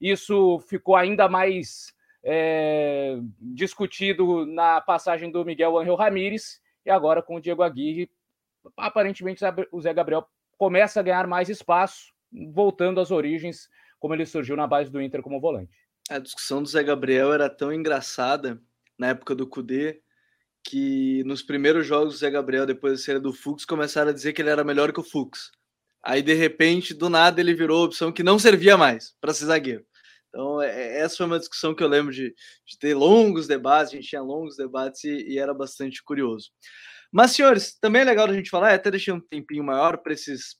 Isso ficou ainda mais é, discutido na passagem do Miguel Angel Ramírez e agora com o Diego Aguirre. Aparentemente, o Zé Gabriel começa a ganhar mais espaço, voltando às origens, como ele surgiu na base do Inter como volante. A discussão do Zé Gabriel era tão engraçada na época do Cudê que nos primeiros jogos do Zé Gabriel, depois da série do Fux, começaram a dizer que ele era melhor que o Fux. Aí, de repente, do nada, ele virou a opção que não servia mais para ser zagueiro. Então, é, é, essa foi uma discussão que eu lembro de, de ter longos debates, a gente tinha longos debates e, e, era bastante curioso. Mas, senhores, também é legal a gente falar, até deixei um tempinho maior para esses,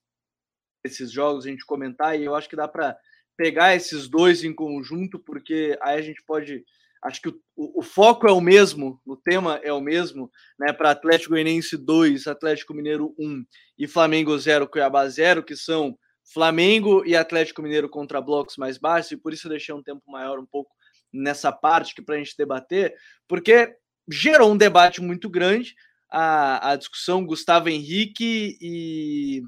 esses jogos a gente comentar, e eu acho que dá para pegar esses dois em conjunto, porque aí a gente pode Acho que o, o, o, foco é o mesmo, o tema é o mesmo, né? Para Atlético Goianiense 2, Atlético Mineiro 1 e Flamengo 0, Cuiabá 0, que são Flamengo e Atlético Mineiro contra blocos mais baixos, e por isso eu deixei um tempo maior um pouco nessa parte que para a gente debater, porque gerou um debate muito grande a, a discussão Gustavo Henrique e.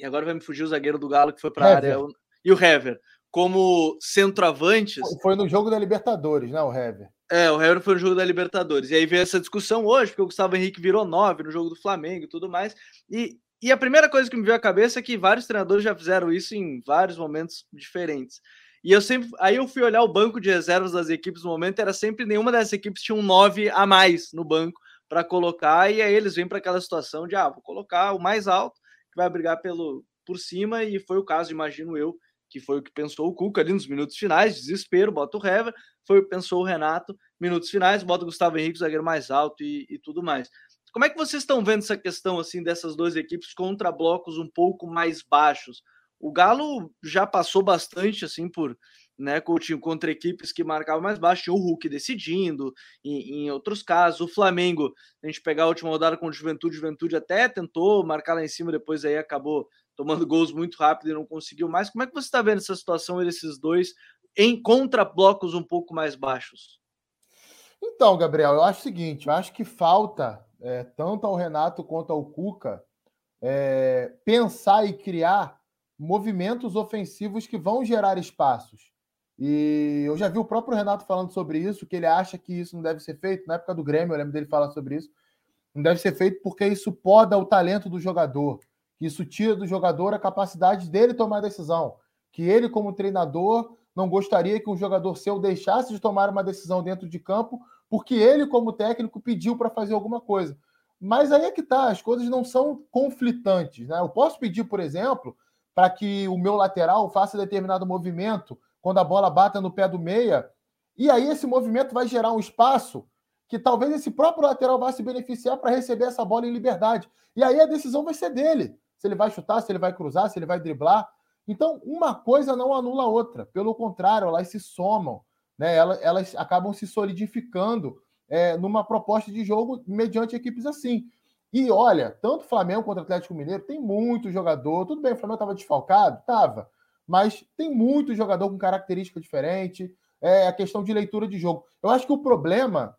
E agora vai me fugir o zagueiro do Galo que foi para a área. E o Hever como centroavantes. Foi no jogo da Libertadores, né, o Hever? É, o Hever foi no jogo da Libertadores. E aí veio essa discussão hoje, porque o Gustavo Henrique virou nove no jogo do Flamengo e tudo mais. E, e a primeira coisa que me veio à cabeça é que vários treinadores já fizeram isso em vários momentos diferentes. E eu sempre. Aí eu fui olhar o banco de reservas das equipes no momento, era sempre nenhuma dessas equipes tinha um nove a mais no banco para colocar, e aí eles vêm para aquela situação de ah, vou colocar o mais alto, que vai brigar pelo, por cima, e foi o caso, imagino eu, que foi o que pensou o Cuca ali nos minutos finais, desespero, bota o Hever, foi o que pensou o Renato, minutos finais, bota o Gustavo Henrique, zagueiro mais alto e, e tudo mais. Como é que vocês estão vendo essa questão assim dessas duas equipes contra blocos um pouco mais baixos? O Galo já passou bastante assim por né, contra equipes que marcavam mais baixo, tinha o Hulk decidindo, em, em, outros casos, o Flamengo, a gente pegar a última rodada com o Juventude, Juventude até tentou marcar lá em cima, depois aí acabou tomando gols muito rápido e não conseguiu mais. Como é que você está vendo essa situação desses dois em contra blocos um pouco mais baixos? Então, Gabriel, eu acho o seguinte: eu acho que falta é, tanto ao Renato quanto ao Cuca é, pensar e criar movimentos ofensivos que vão gerar espaços. E eu já vi o próprio Renato falando sobre isso, que ele acha que isso não deve ser feito. Na época do Grêmio, eu lembro dele falar sobre isso. Não deve ser feito porque isso poda o talento do jogador que isso tira do jogador a capacidade dele tomar decisão. Que ele, como treinador, não gostaria que um jogador seu deixasse de tomar uma decisão dentro de campo, porque ele, como técnico, pediu para fazer alguma coisa. Mas aí é que tá, as coisas não são conflitantes. Né? Eu posso pedir, por exemplo, para que o meu lateral faça determinado movimento quando a bola bata no pé do meia, e aí esse movimento vai gerar um espaço que talvez esse próprio lateral vá se beneficiar para receber essa bola em liberdade. E aí a decisão vai ser dele. se ele vai chutar, se ele vai cruzar, se ele vai driblar. Então, uma coisa não anula a outra. Pelo contrário, elas se somam, né? elas, elas acabam se solidificando é, numa proposta de jogo mediante equipes assim. E olha, tanto Flamengo quanto Atlético Mineiro tem muito jogador. Tudo bem, o Flamengo estava desfalcado? Estava. Mas tem muito jogador com característica diferente. É a questão de leitura de jogo. Eu acho que o problema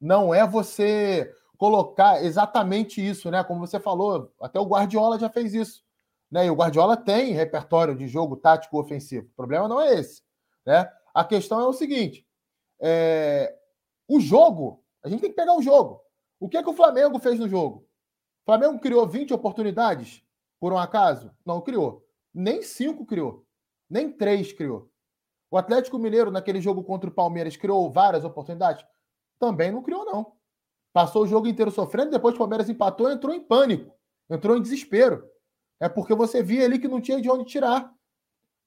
não é você colocar exatamente isso, né? Como você falou, até o Guardiola já fez isso. Né? E o Guardiola tem repertório de jogo tático ofensivo. O problema não é esse. Né? A questão é o seguinte: é... o jogo, a gente tem que pegar o jogo. O que é que o Flamengo fez no jogo? O Flamengo criou 20 oportunidades, por um acaso? Não criou. Nem cinco criou. Nem três criou. O Atlético Mineiro, naquele jogo contra o Palmeiras, criou várias oportunidades? Também não criou, não. Passou o jogo inteiro sofrendo, depois o Palmeiras empatou, entrou em pânico, entrou em desespero. É porque você via ali que não tinha de onde tirar.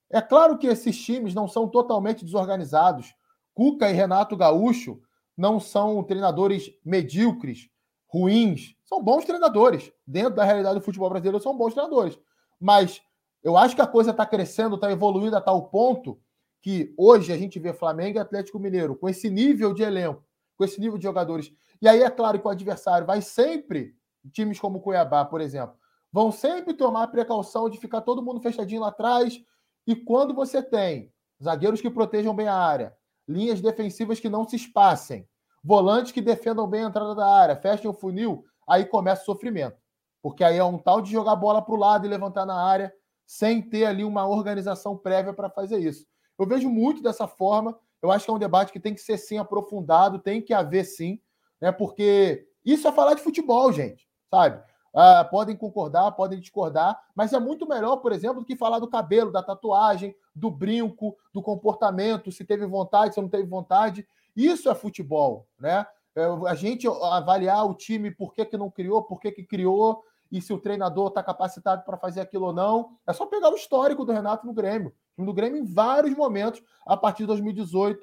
É claro que esses times não são totalmente desorganizados. Cuca e Renato Gaúcho não são treinadores medíocres, ruins. São bons treinadores. Dentro da realidade do futebol brasileiro, são bons treinadores. Mas eu acho que a coisa está crescendo, está evoluindo a tal ponto que hoje a gente vê Flamengo e Atlético Mineiro com esse nível de elenco, com esse nível de jogadores. E aí é claro que o adversário vai sempre, times como o Cuiabá, por exemplo, vão sempre tomar a precaução de ficar todo mundo fechadinho lá atrás. E quando você tem zagueiros que protejam bem a área, linhas defensivas que não se espassem, volantes que defendam bem a entrada da área, fechem o funil, aí começa o sofrimento. Porque aí é um tal de jogar bola para o lado e levantar na área sem ter ali uma organização prévia para fazer isso. Eu vejo muito dessa forma. Eu acho que é um debate que tem que ser sim aprofundado, tem que haver sim, né? Porque isso é falar de futebol, gente, sabe? Ah, podem concordar, podem discordar, mas é muito melhor, por exemplo, do que falar do cabelo, da tatuagem, do brinco, do comportamento, se teve vontade, se não teve vontade. Isso é futebol, né? É, a gente avaliar o time, por que, que não criou, por que, que criou, e se o treinador está capacitado para fazer aquilo ou não. É só pegar o histórico do Renato no Grêmio. O do Grêmio, em vários momentos, a partir de 2018,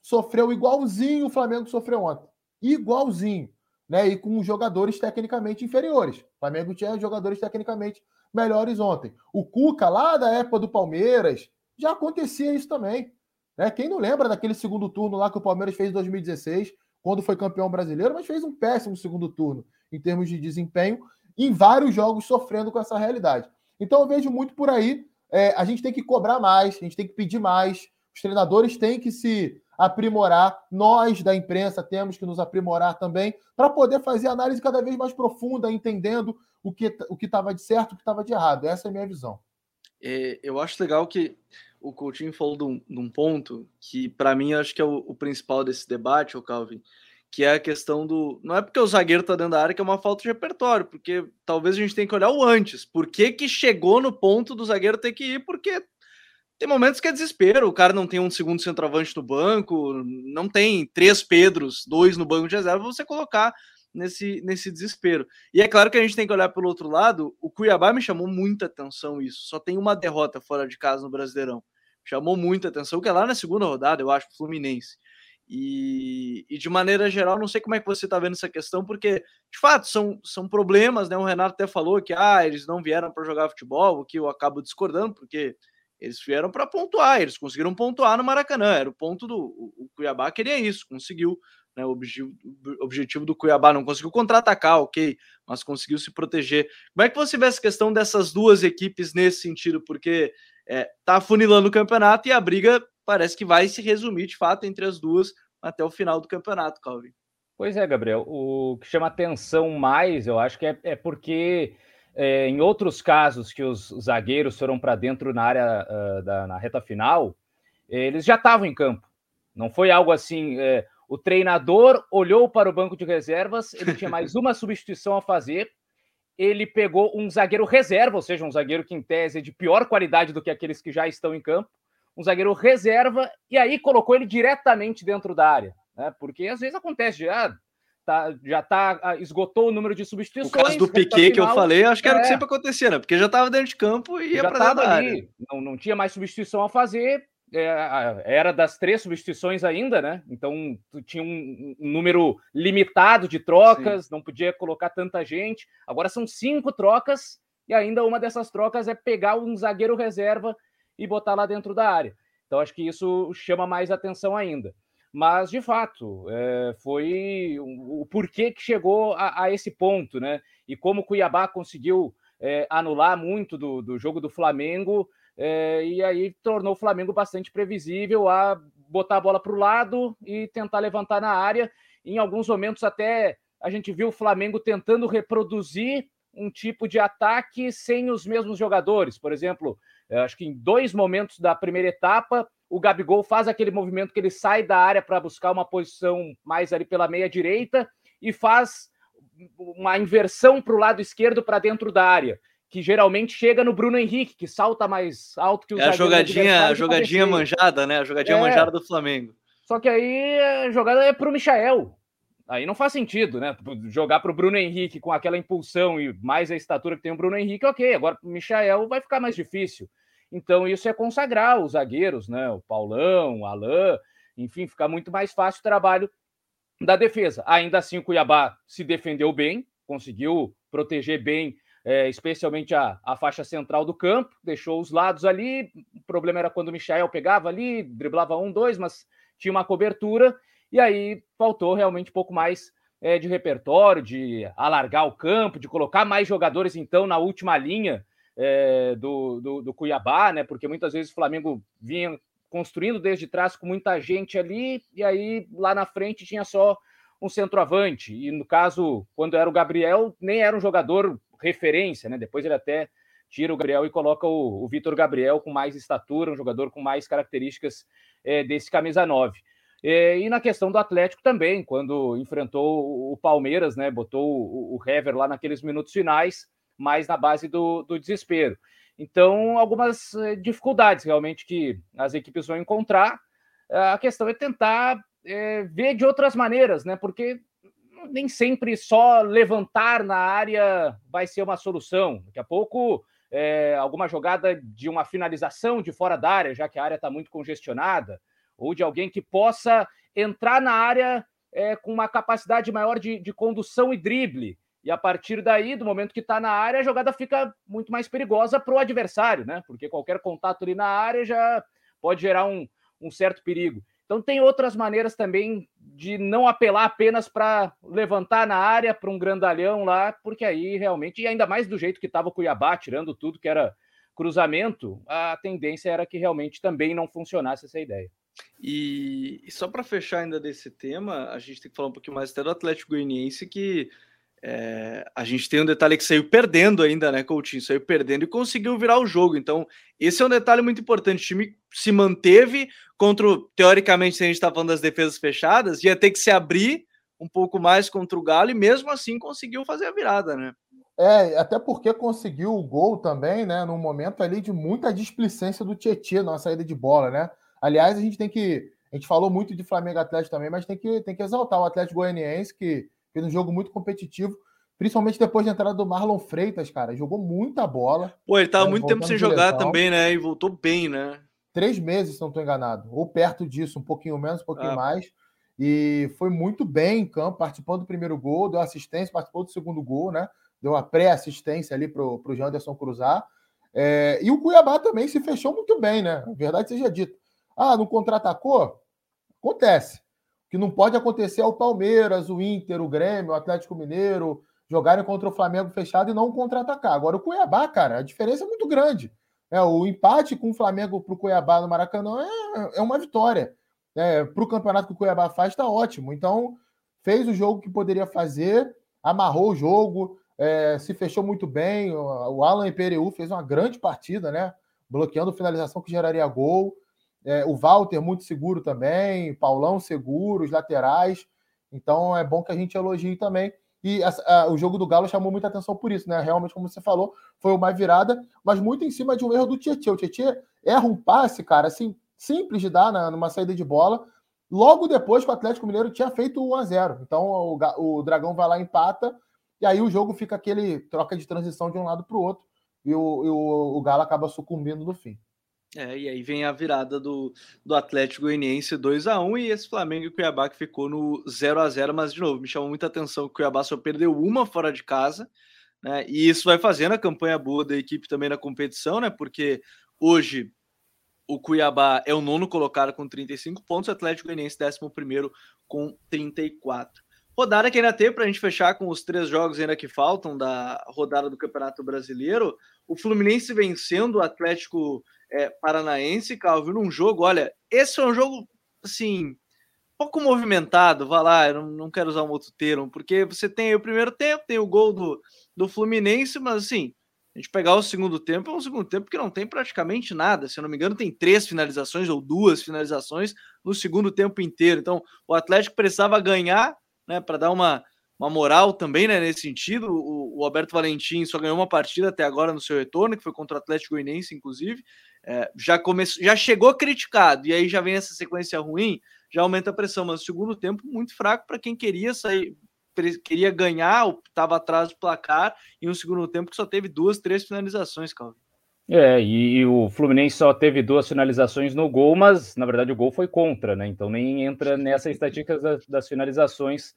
sofreu igualzinho o Flamengo sofreu ontem. Igualzinho. Né? E com jogadores tecnicamente inferiores. O Flamengo tinha jogadores tecnicamente melhores ontem. O Cuca, lá da época do Palmeiras, já acontecia isso também. Né? Quem não lembra daquele segundo turno lá que o Palmeiras fez em 2016, quando foi campeão brasileiro, mas fez um péssimo segundo turno em termos de desempenho, em vários jogos sofrendo com essa realidade. Então eu vejo muito por aí. É, a gente tem que cobrar mais, a gente tem que pedir mais, os treinadores têm que se aprimorar, nós da imprensa temos que nos aprimorar também, para poder fazer análise cada vez mais profunda, entendendo o que o estava de certo o que estava de errado. Essa é a minha visão. É, eu acho legal que o Coutinho falou de um, de um ponto que, para mim, acho que é o, o, principal desse debate, o Calvin, que é a questão do. Não é porque o zagueiro tá dentro da área que é uma falta de repertório, porque talvez a gente tenha que olhar o antes. Por que, que chegou no ponto do zagueiro ter que ir? Porque tem momentos que é desespero. O cara não tem um segundo centroavante no banco, não tem três Pedros, dois no banco de reserva, você colocar nesse, nesse desespero. E é claro que a gente tem que olhar pelo outro lado. O Cuiabá me chamou muita atenção isso. Só tem uma derrota fora de casa no Brasileirão. Chamou muita atenção, que é lá na segunda rodada, eu acho, Fluminense. E, e, de maneira geral, não sei como é que você está vendo essa questão, porque de fato são, são problemas, né? O Renato até falou que ah, eles não vieram para jogar futebol, o que eu acabo discordando, porque eles vieram para pontuar, eles conseguiram pontuar no Maracanã, era o ponto do o Cuiabá queria isso, conseguiu. Né, o, objetivo, objetivo do Cuiabá não conseguiu contra-atacar, ok, mas conseguiu se proteger. Como é que você vê essa questão dessas duas equipes nesse sentido? Porque é, tá afunilando o campeonato e a briga parece que vai se resumir de fato entre as duas até o final do campeonato, Calvin. Pois é, Gabriel. O que chama atenção mais, eu acho que é, é porque é, em outros casos que os zagueiros foram para dentro na área uh, da, na reta final, eles já estavam em campo. Não foi algo assim. É, o treinador olhou para o banco de reservas, ele tinha mais uma substituição a fazer. Ele pegou um zagueiro reserva, ou seja, um zagueiro que em tese é de pior qualidade do que aqueles que já estão em campo um zagueiro reserva, e aí colocou ele diretamente dentro da área, né? Porque às vezes acontece, já tá, já tá, ah, esgotou o número de substituições. O caso do Piquet que eu falei, acho que era o que é. sempre acontecia, né? Porque já estava dentro de campo e ia para dentro da área. Não, não tinha mais substituição a fazer, é, era das três substituições ainda, né? Então tinha um, um número limitado de trocas, Sim. não podia colocar tanta gente. Agora são cinco trocas e ainda uma dessas trocas é pegar um zagueiro reserva e botar lá dentro da área. Então acho que isso chama mais atenção ainda. Mas, de fato, é, foi o, porquê que chegou a, a, esse ponto, né? E como o Cuiabá conseguiu é, anular muito do, do jogo do Flamengo, é, e aí tornou o Flamengo bastante previsível a botar a bola para o lado e tentar levantar na área. Em alguns momentos, até a gente viu o Flamengo tentando reproduzir um tipo de ataque sem os mesmos jogadores. Por exemplo, acho que em dois momentos da primeira etapa, o Gabigol faz aquele movimento que ele sai da área para buscar uma posição mais ali pela meia direita e faz uma inversão para o lado esquerdo para dentro da área, que geralmente chega no Bruno Henrique, que salta mais alto que o É a jogadinha, a jogadinha manjada, né? A jogadinha é. manjada do Flamengo. Só que aí a jogada é para o Michael. Aí não faz sentido, né? Jogar para o Bruno Henrique com aquela impulsão e mais a estatura que tem o Bruno Henrique, ok. Agora para o Michael vai ficar mais difícil. Então, isso é consagrar os zagueiros, né? O Paulão, o Alain, enfim, fica muito mais fácil o trabalho da defesa. Ainda assim, o Cuiabá se defendeu bem, conseguiu proteger bem, é, especialmente a, a faixa central do campo, deixou os lados ali. O problema era quando o Michael pegava ali, driblava um, dois, mas tinha uma cobertura, e aí faltou realmente um pouco mais é, de repertório, de alargar o campo, de colocar mais jogadores, então, na última linha é, do, do, do, Cuiabá, né? Porque muitas vezes o Flamengo vinha construindo desde trás com muita gente ali, e aí lá na frente tinha só um centroavante. E no caso, quando era o Gabriel, nem era um jogador referência, né? Depois ele até tira o Gabriel e coloca o, o Vitor Gabriel com mais estatura, um jogador com mais características é, desse camisa 9. É, e na questão do Atlético também, quando enfrentou o Palmeiras, né? Botou o, o Hever lá naqueles minutos finais mais na base do, do desespero. Então, algumas eh, dificuldades realmente que as equipes vão encontrar. A questão é tentar é, ver de outras maneiras, né? Porque nem sempre só levantar na área vai ser uma solução. Daqui a pouco, é, alguma jogada de uma finalização de fora da área, já que a área está muito congestionada, ou de alguém que possa entrar na área é, com uma capacidade maior de, de condução e drible e a partir daí, do momento que está na área, a jogada fica muito mais perigosa para o adversário, né? Porque qualquer contato ali na área já pode gerar um, um certo perigo. Então, tem outras maneiras também de não apelar apenas para levantar na área para um grandalhão lá, porque aí realmente, e ainda mais do jeito que estava o Cuiabá, tirando tudo que era cruzamento, a tendência era que realmente também não funcionasse essa ideia. E, e só para fechar ainda desse tema, a gente tem que falar um pouquinho mais até do Atlético Goianiense, que é, a gente tem um detalhe que saiu perdendo ainda, né, Coutinho? Saiu perdendo e conseguiu virar o jogo. Então, esse é um detalhe muito importante. O time se manteve contra, teoricamente, se a gente está falando das defesas fechadas, ia ter que se abrir um pouco mais contra o Galo e mesmo assim conseguiu fazer a virada, né? É, até porque conseguiu o gol também, né, num momento ali de muita displicência do Tietchan na saída de bola, né? Aliás, a gente tem que. A gente falou muito de Flamengo Atlético também, mas tem que, tem que exaltar o Atlético Goianiense, que Fez um jogo muito competitivo, principalmente depois da entrada do Marlon Freitas, cara. Jogou muita bola. Pô, ele tava né, muito tempo sem jogar também, né? E voltou bem, né? Três meses, se não estou enganado. Ou perto disso, um pouquinho menos, um pouquinho ah. mais. E foi muito bem em campo, participando do primeiro gol, deu assistência, participou do segundo gol, né? Deu a pré-assistência ali pro, pro Janderson cruzar. É, e o Cuiabá também se fechou muito bem, né? A verdade seja dita. Ah, não contra-atacou? Acontece que não pode acontecer ao Palmeiras, o Inter, o Grêmio, o Atlético Mineiro jogarem contra o Flamengo fechado e não contra-atacar. Agora, o Cuiabá, cara, a diferença é muito grande. É, o empate com o Flamengo para o Cuiabá no Maracanã é, é uma vitória. É, para o campeonato que o Cuiabá faz, está ótimo. Então, fez o jogo que poderia fazer, amarrou o jogo, é, se fechou muito bem. O Alan Pereu fez uma grande partida, né? Bloqueando finalização que geraria gol. É, o Walter muito seguro também, Paulão seguro, os laterais. Então é bom que a gente elogie também. E a, a, o jogo do Galo chamou muita atenção por isso, né? Realmente, como você falou, foi uma virada, mas muito em cima de um erro do Tietchan. O Tietchan erra um passe, cara, assim, simples de dar na, numa saída de bola. Logo depois que o Atlético Mineiro tinha feito o 1x0. Então o, o Dragão vai lá empata, e aí o jogo fica aquele troca de transição de um lado para o outro, e o, e o, o Galo acaba sucumbindo no fim. É, e aí vem a virada do, do Atlético Goianiense 2 a 1 e esse Flamengo e Cuiabá que ficou no 0 a 0 mas de novo, me chamou muita atenção que o Cuiabá só perdeu uma fora de casa, né? E isso vai fazendo a campanha boa da equipe também na competição, né? Porque hoje o Cuiabá é o nono colocado com 35 pontos, o Atlético Goianiense 11 com 34. Rodada que ainda tem para a gente fechar com os três jogos ainda que faltam da rodada do Campeonato Brasileiro. O Fluminense vencendo o Atlético é, Paranaense, Calvin, num jogo. Olha, esse é um jogo assim pouco movimentado. Vá lá, eu não, não quero usar um outro termo, porque você tem o primeiro tempo, tem o gol do, do Fluminense, mas assim a gente pegar o segundo tempo, é um segundo tempo que não tem praticamente nada. Se eu não me engano, tem três finalizações ou duas finalizações no segundo tempo inteiro. Então, o Atlético precisava ganhar, né, para dar uma, uma moral também, né, nesse sentido. O, o, Alberto Valentim só ganhou uma partida até agora no seu retorno, que foi contra o Atlético Goianiense, inclusive. É, já começou, já chegou criticado e aí já vem essa sequência ruim, já aumenta a pressão. Mas o segundo tempo muito fraco para quem queria sair, queria ganhar, estava atrás do placar, e um segundo tempo que só teve duas, três finalizações, Calvin. É, e, e, o Fluminense só teve duas finalizações no gol, mas na verdade o gol foi contra, né? Então nem entra nessa estatística das, das finalizações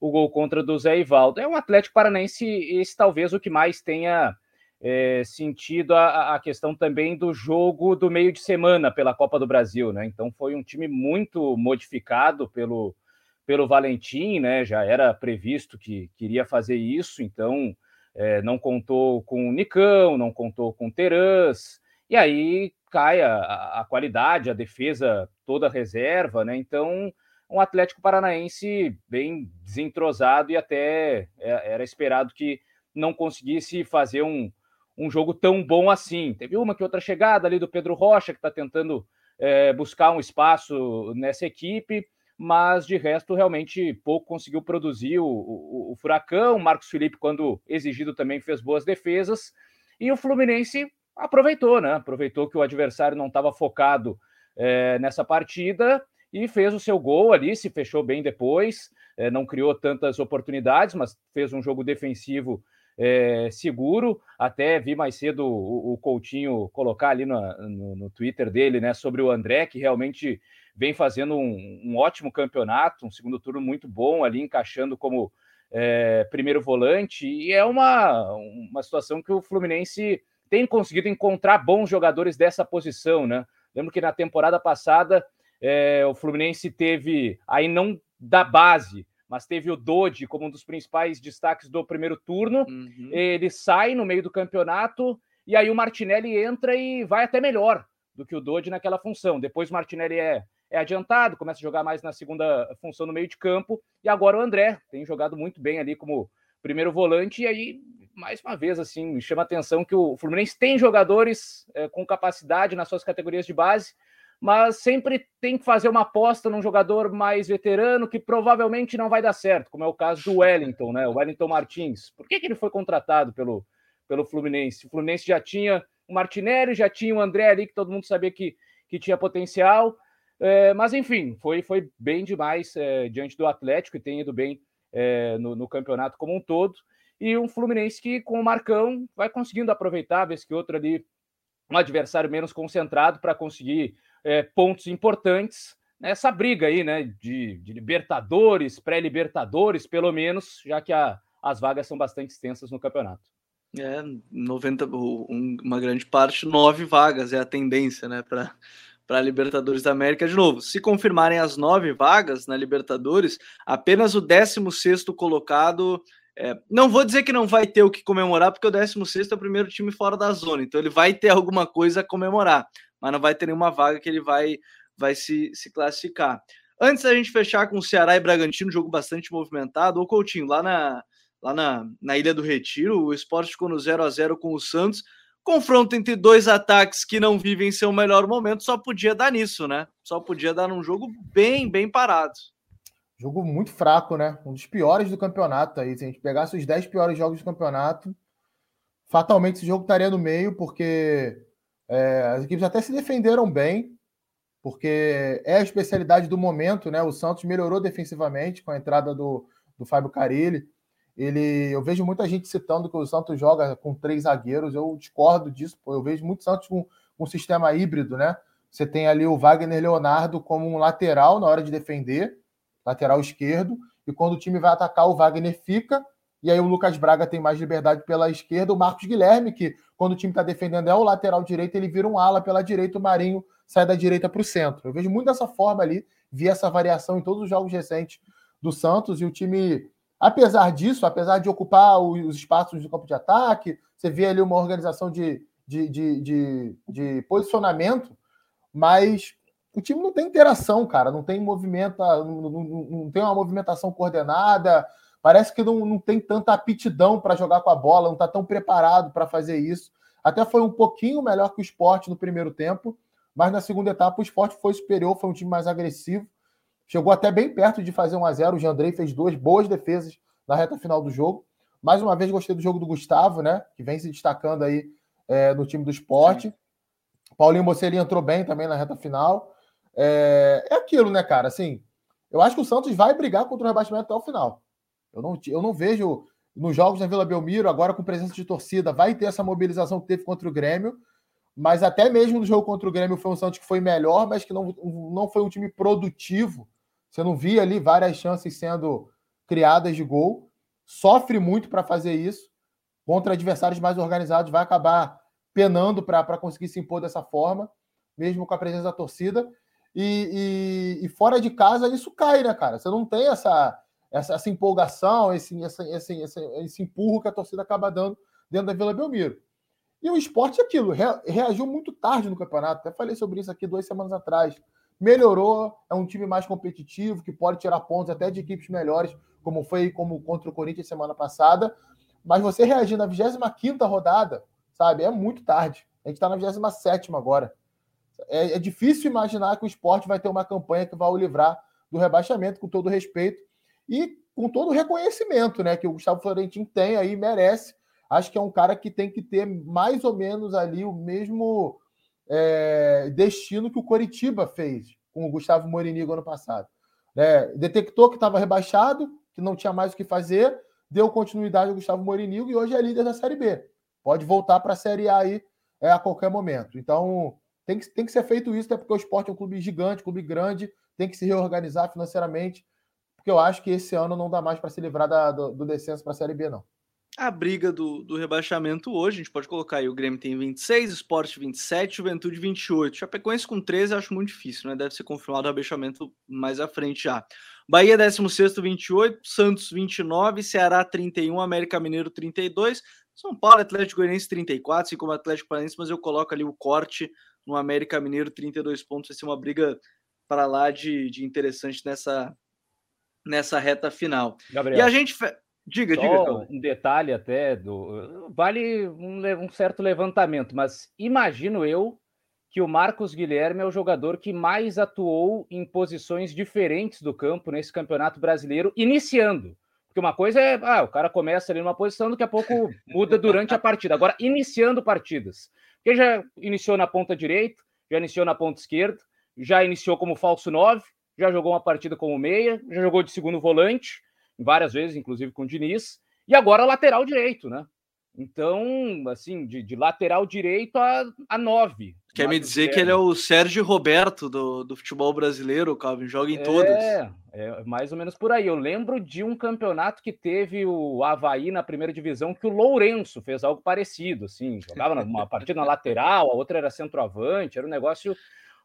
o gol contra do Zé Ivaldo. É um Atlético Paranaense, esse talvez o que mais tenha é, sentido a, a, questão também do jogo do meio de semana pela Copa do Brasil, né? Então foi um time muito modificado pelo, pelo Valentim, né? Já era previsto que queria fazer isso, então é, não contou com o Nicão, não contou com o Terãs, e aí cai a, a qualidade, a defesa toda reserva, né? Então, um Atlético Paranaense bem desentrosado e até é, era esperado que não conseguisse fazer um, um jogo tão bom assim. Teve uma que outra chegada ali do Pedro Rocha, que está tentando é, buscar um espaço nessa equipe, mas de resto, realmente pouco conseguiu produzir o, o, o Furacão. O Marcos Felipe, quando exigido, também fez boas defesas. E o Fluminense aproveitou, né? Aproveitou que o adversário não estava focado é, nessa partida e fez o seu gol ali, se fechou bem depois. É, não criou tantas oportunidades, mas fez um jogo defensivo é, seguro. Até vi mais cedo o, o Coutinho colocar ali no, no, no, Twitter dele, né, sobre o André, que realmente vem fazendo um, um, ótimo campeonato, um segundo turno muito bom ali, encaixando como é, primeiro volante, e é uma, uma situação que o Fluminense tem conseguido encontrar bons jogadores dessa posição, né? Lembro que na temporada passada é, o Fluminense teve, aí não da base, mas teve o Dodi como um dos principais destaques do primeiro turno. Uhum. Ele sai no meio do campeonato e aí o Martinelli entra e vai até melhor do que o Dodi naquela função. Depois o Martinelli é é adiantado, começa a jogar mais na segunda função no meio de campo, e agora o André tem jogado muito bem ali como primeiro volante, e aí, mais uma vez, assim, chama a atenção que o Fluminense tem jogadores é, com capacidade nas suas categorias de base, mas sempre tem que fazer uma aposta num jogador mais veterano que provavelmente não vai dar certo, como é o caso do Wellington, né? O Wellington Martins. Por que, que ele foi contratado pelo, pelo Fluminense? O Fluminense já tinha o Martinelli, já tinha o André ali, que todo mundo sabia que, que tinha potencial. É, mas enfim, foi, foi bem demais é, diante do Atlético e tem ido bem é, no, no, campeonato como um todo. E um Fluminense que, com o Marcão, vai conseguindo aproveitar, vez que outro ali, um adversário menos concentrado para conseguir é, pontos importantes nessa briga aí, né? De, de Libertadores, pré-Libertadores, pelo menos, já que a, as vagas são bastante extensas no campeonato. É, 90, uma grande parte, nove vagas é a tendência, né? Para para a Libertadores da América de novo. Se confirmarem as nove vagas na Libertadores, apenas o 16 colocado. É, não vou dizer que não vai ter o que comemorar, porque o 16 é o primeiro time fora da zona, então ele vai ter alguma coisa a comemorar, mas não vai ter nenhuma vaga que ele vai, vai se, se classificar. Antes da gente fechar com o Ceará e Bragantino, jogo bastante movimentado, o Coutinho, lá na, lá na, na Ilha do Retiro, o esporte ficou no 0 a 0 com o Santos. Confronto entre dois ataques que não vivem seu melhor momento só podia dar nisso, né? Só podia dar num jogo bem, bem parado. Jogo muito fraco, né? Um dos piores do campeonato aí. Se a gente pegasse os 10 piores jogos do campeonato, fatalmente esse jogo estaria no meio, porque é, as equipes até se defenderam bem, porque é a especialidade do momento, né? O Santos melhorou defensivamente com a entrada do, do Fábio Carilli. Ele, eu vejo muita gente citando que o Santos joga com três zagueiros. Eu discordo disso. Pô. Eu vejo muito Santos com um sistema híbrido, né? Você tem ali o Wagner Leonardo como um lateral na hora de defender, lateral esquerdo, e quando o time vai atacar, o Wagner fica E aí o Lucas Braga tem mais liberdade pela esquerda. O Marcos Guilherme, que quando o time está defendendo é o lateral direito, ele vira um ala pela direita, o Marinho sai da direita para o centro. Eu vejo muito dessa forma ali, vi essa variação em todos os jogos recentes do Santos, e o time, apesar disso, apesar de ocupar os espaços do campo de ataque, você vê ali uma organização de, de, de, de, de posicionamento, mas o time não tem interação, cara, não tem movimento, não, não, não tem uma movimentação coordenada, parece que não, não tem tanta aptidão para jogar com a bola, não está tão preparado para fazer isso. Até foi um pouquinho melhor que o esporte no primeiro tempo, mas na segunda etapa o esporte foi superior, foi um time mais agressivo. Chegou até bem perto de fazer 1 a 0 O Jandrei fez duas boas defesas na reta final do jogo. Mais uma vez, gostei do jogo do Gustavo, né? Que vem se destacando aí é, no time do esporte. Sim. Paulinho Mocelli entrou bem também na reta final. É, é aquilo, né, cara? Assim, eu acho que o Santos vai brigar contra o rebaixamento até o final. Eu não, eu não vejo nos jogos na Vila Belmiro, agora com presença de torcida, vai ter essa mobilização que teve contra o Grêmio. Mas até mesmo no jogo contra o Grêmio foi um Santos que foi melhor, mas que não, não foi um time produtivo. Você não via ali várias chances sendo criadas de gol. Sofre muito para fazer isso. Contra adversários mais organizados, vai acabar penando para conseguir se impor dessa forma, mesmo com a presença da torcida. E, e, e, fora de casa isso cai, né, cara? Você não tem essa, essa, essa empolgação, esse, esse, esse, esse, esse empurro que a torcida acaba dando dentro da Vila Belmiro. E o esporte é aquilo, reagiu muito tarde no campeonato. Até falei sobre isso aqui duas semanas atrás. Melhorou, é um time mais competitivo, que pode tirar pontos até de equipes melhores, como foi como contra o Corinthians semana passada. Mas você reagir na 25 rodada, sabe, é muito tarde. A gente está na 27 agora. É, é, difícil imaginar que o esporte vai ter uma campanha que vai o livrar do rebaixamento, com todo respeito e com todo o reconhecimento né, que o Gustavo Florentino tem aí, merece. Acho que é um cara que tem que ter mais ou menos ali o mesmo é, destino que o Coritiba fez com o Gustavo Morinigo ano passado. É, detectou que estava rebaixado, que não tinha mais o que fazer, deu continuidade ao Gustavo Morinigo e hoje é líder da Série B. Pode voltar para a Série A aí é, a qualquer momento. Então, tem que, tem que ser feito isso, até porque o esporte é um clube gigante, clube grande, tem que se reorganizar financeiramente, porque eu acho que esse ano não dá mais para se livrar da, do, do descenso para a Série B, não. A briga do, do rebaixamento hoje, a gente pode colocar aí, o Grêmio tem 26, Sport 27, Juventude 28. Chapecoense com 13 eu acho muito difícil, né? Deve ser confirmado o rebaixamento mais à frente já. Bahia 16 28, Santos 29, Ceará 31, América Mineiro 32, São Paulo Atlético Goianiense 34, assim como Atlético Paranaense, mas eu coloco ali o corte no América Mineiro, 32 pontos. Vai ser uma briga para lá de, de interessante nessa, nessa reta final. Gabriel, e a gente. Fe... Diga, diga. Um detalhe até do. Vale um, um certo levantamento, mas imagino eu que o Marcos Guilherme é o jogador que mais atuou em posições diferentes do campo nesse campeonato brasileiro, iniciando. Porque uma coisa é, ah, o cara começa ali numa posição, daqui a pouco muda durante a partida. Agora, iniciando partidas. Porque já iniciou na ponta direita, já iniciou na ponta esquerda, já iniciou como falso 9, já jogou uma partida como meia, já jogou de segundo volante, várias vezes, inclusive com o Diniz, e agora lateral direito, né? Então, assim, de, de lateral direito a, a nove. Quer me dizer que ele é o Sérgio Roberto do, do futebol brasileiro, Calvin, joga em é, todas. É, mais ou menos por aí. Eu lembro de um campeonato que teve o Havaí na primeira divisão, que o Lourenço fez algo parecido, assim, jogava numa partida na lateral, a outra era centroavante, era um negócio...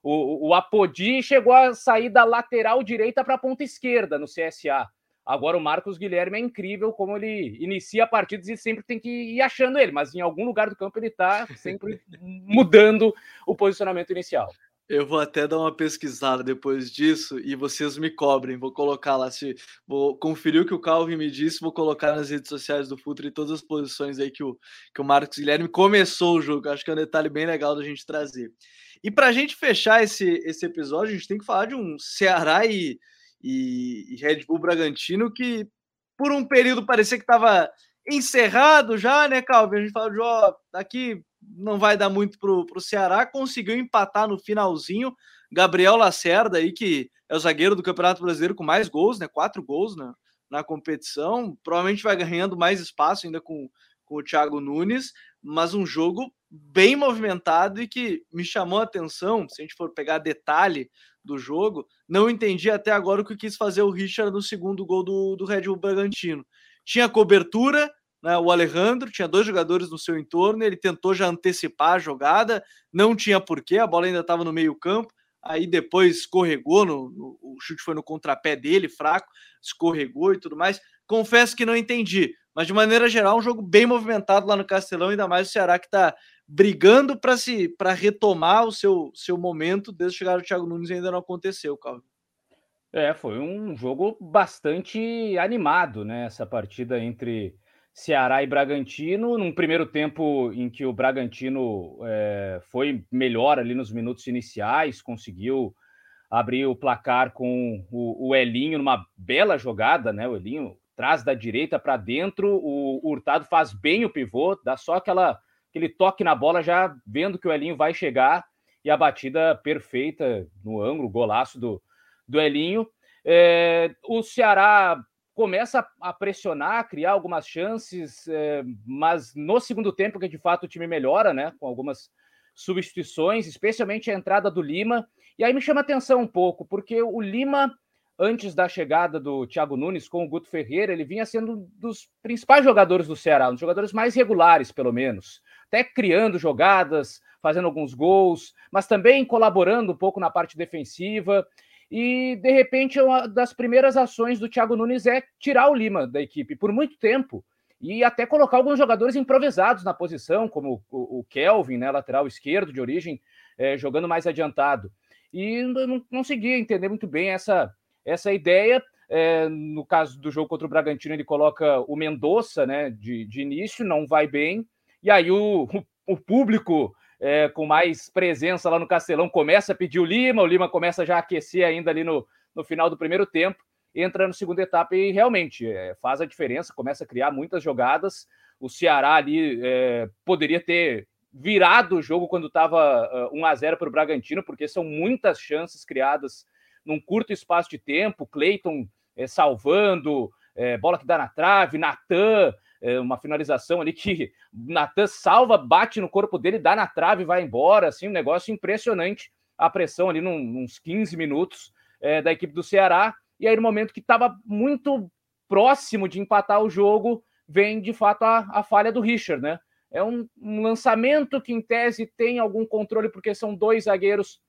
O, o Apodi chegou a sair da lateral direita para a ponta esquerda no CSA. Agora o Marcos Guilherme é incrível como ele inicia partidas e sempre tem que ir achando ele, mas em algum lugar do campo ele está sempre mudando o posicionamento inicial. Eu vou até dar uma pesquisada depois disso e vocês me cobrem. Vou colocar lá, se vou conferir o que o Calvin me disse, vou colocar nas redes sociais do Futre todas as posições aí que o, que o Marcos Guilherme começou o jogo. Acho que é um detalhe bem legal da gente trazer. E para a gente fechar esse, esse episódio, a gente tem que falar de um Ceará e e, Red Bull Bragantino, que por um período parecia que estava encerrado já, né, Calvin? A gente fala, ó, daqui não vai dar muito pro, pro Ceará, conseguiu empatar no finalzinho. Gabriel Lacerda aí, que é o zagueiro do Campeonato Brasileiro com mais gols, né? Quatro gols na, na competição. Provavelmente vai ganhando mais espaço ainda com, com o Thiago Nunes, mas um jogo bem movimentado e que me chamou a atenção, se a gente for pegar detalhe do jogo, não entendi até agora o que quis fazer o Richard no segundo gol do, do Red Bull Bragantino. tinha cobertura, né, o Alejandro tinha dois jogadores no seu entorno, ele tentou já antecipar a jogada, não tinha porquê, a bola ainda estava no meio-campo, aí depois escorregou, no, no, o chute foi no contrapé dele, fraco, escorregou e tudo mais. Confesso que não entendi, mas de maneira geral, um jogo bem movimentado lá no Castelão, ainda mais o Ceará que está brigando para se para retomar o seu, seu momento desde chegar o Thiago Nunes ainda não aconteceu, Calvin. É, foi um jogo bastante animado, né? Essa partida entre Ceará e Bragantino, num primeiro tempo em que o Bragantino é, foi melhor ali nos minutos iniciais, conseguiu abrir o placar com o, o Elinho numa bela jogada, né? O Elinho traz da direita para dentro, o, o Hurtado faz bem o pivô, dá só aquela, aquele toque na bola, já vendo que o Elinho vai chegar, e a batida perfeita no ângulo, golaço do, do Elinho. É, o Ceará começa a pressionar, a criar algumas chances, é, mas no segundo tempo que de fato o time melhora, né, com algumas substituições, especialmente a entrada do Lima. E aí me chama atenção um pouco, porque o Lima, antes da chegada do Thiago Nunes com o Guto Ferreira, ele vinha sendo um dos principais jogadores do Ceará, um dos jogadores mais regulares, pelo menos, até criando jogadas, fazendo alguns gols, mas também colaborando um pouco na parte defensiva. E, de repente, uma das primeiras ações do Thiago Nunes é tirar o Lima da equipe por muito tempo e até colocar alguns jogadores improvisados na posição, como o, Kelvin, né, lateral esquerdo de origem, é, jogando mais adiantado. E não conseguia entender muito bem essa, essa ideia. É, no caso do jogo contra o Bragantino, ele coloca o Mendonça né, de, de início, não vai bem. E aí o, o, público é, com mais presença lá no Castelão, começa a pedir o Lima, o Lima começa já a aquecer ainda ali no, no final do primeiro tempo, entra na segunda etapa e realmente é, faz a diferença, começa a criar muitas jogadas. O Ceará ali é, poderia ter virado o jogo quando estava uh, 1 a 0 para o Bragantino, porque são muitas chances criadas num curto espaço de tempo. Cleiton é, salvando, é, bola que dá na trave, Natan é, uma finalização ali que Natan salva, bate no corpo dele, dá na trave e vai embora. Assim, um negócio impressionante. A pressão ali num, uns 15 minutos é, da equipe do Ceará. E aí, no momento que estava muito próximo de empatar o jogo, vem de fato a, a falha do Richard, né? É um, um, lançamento que, em tese, tem algum controle, porque são dois zagueiros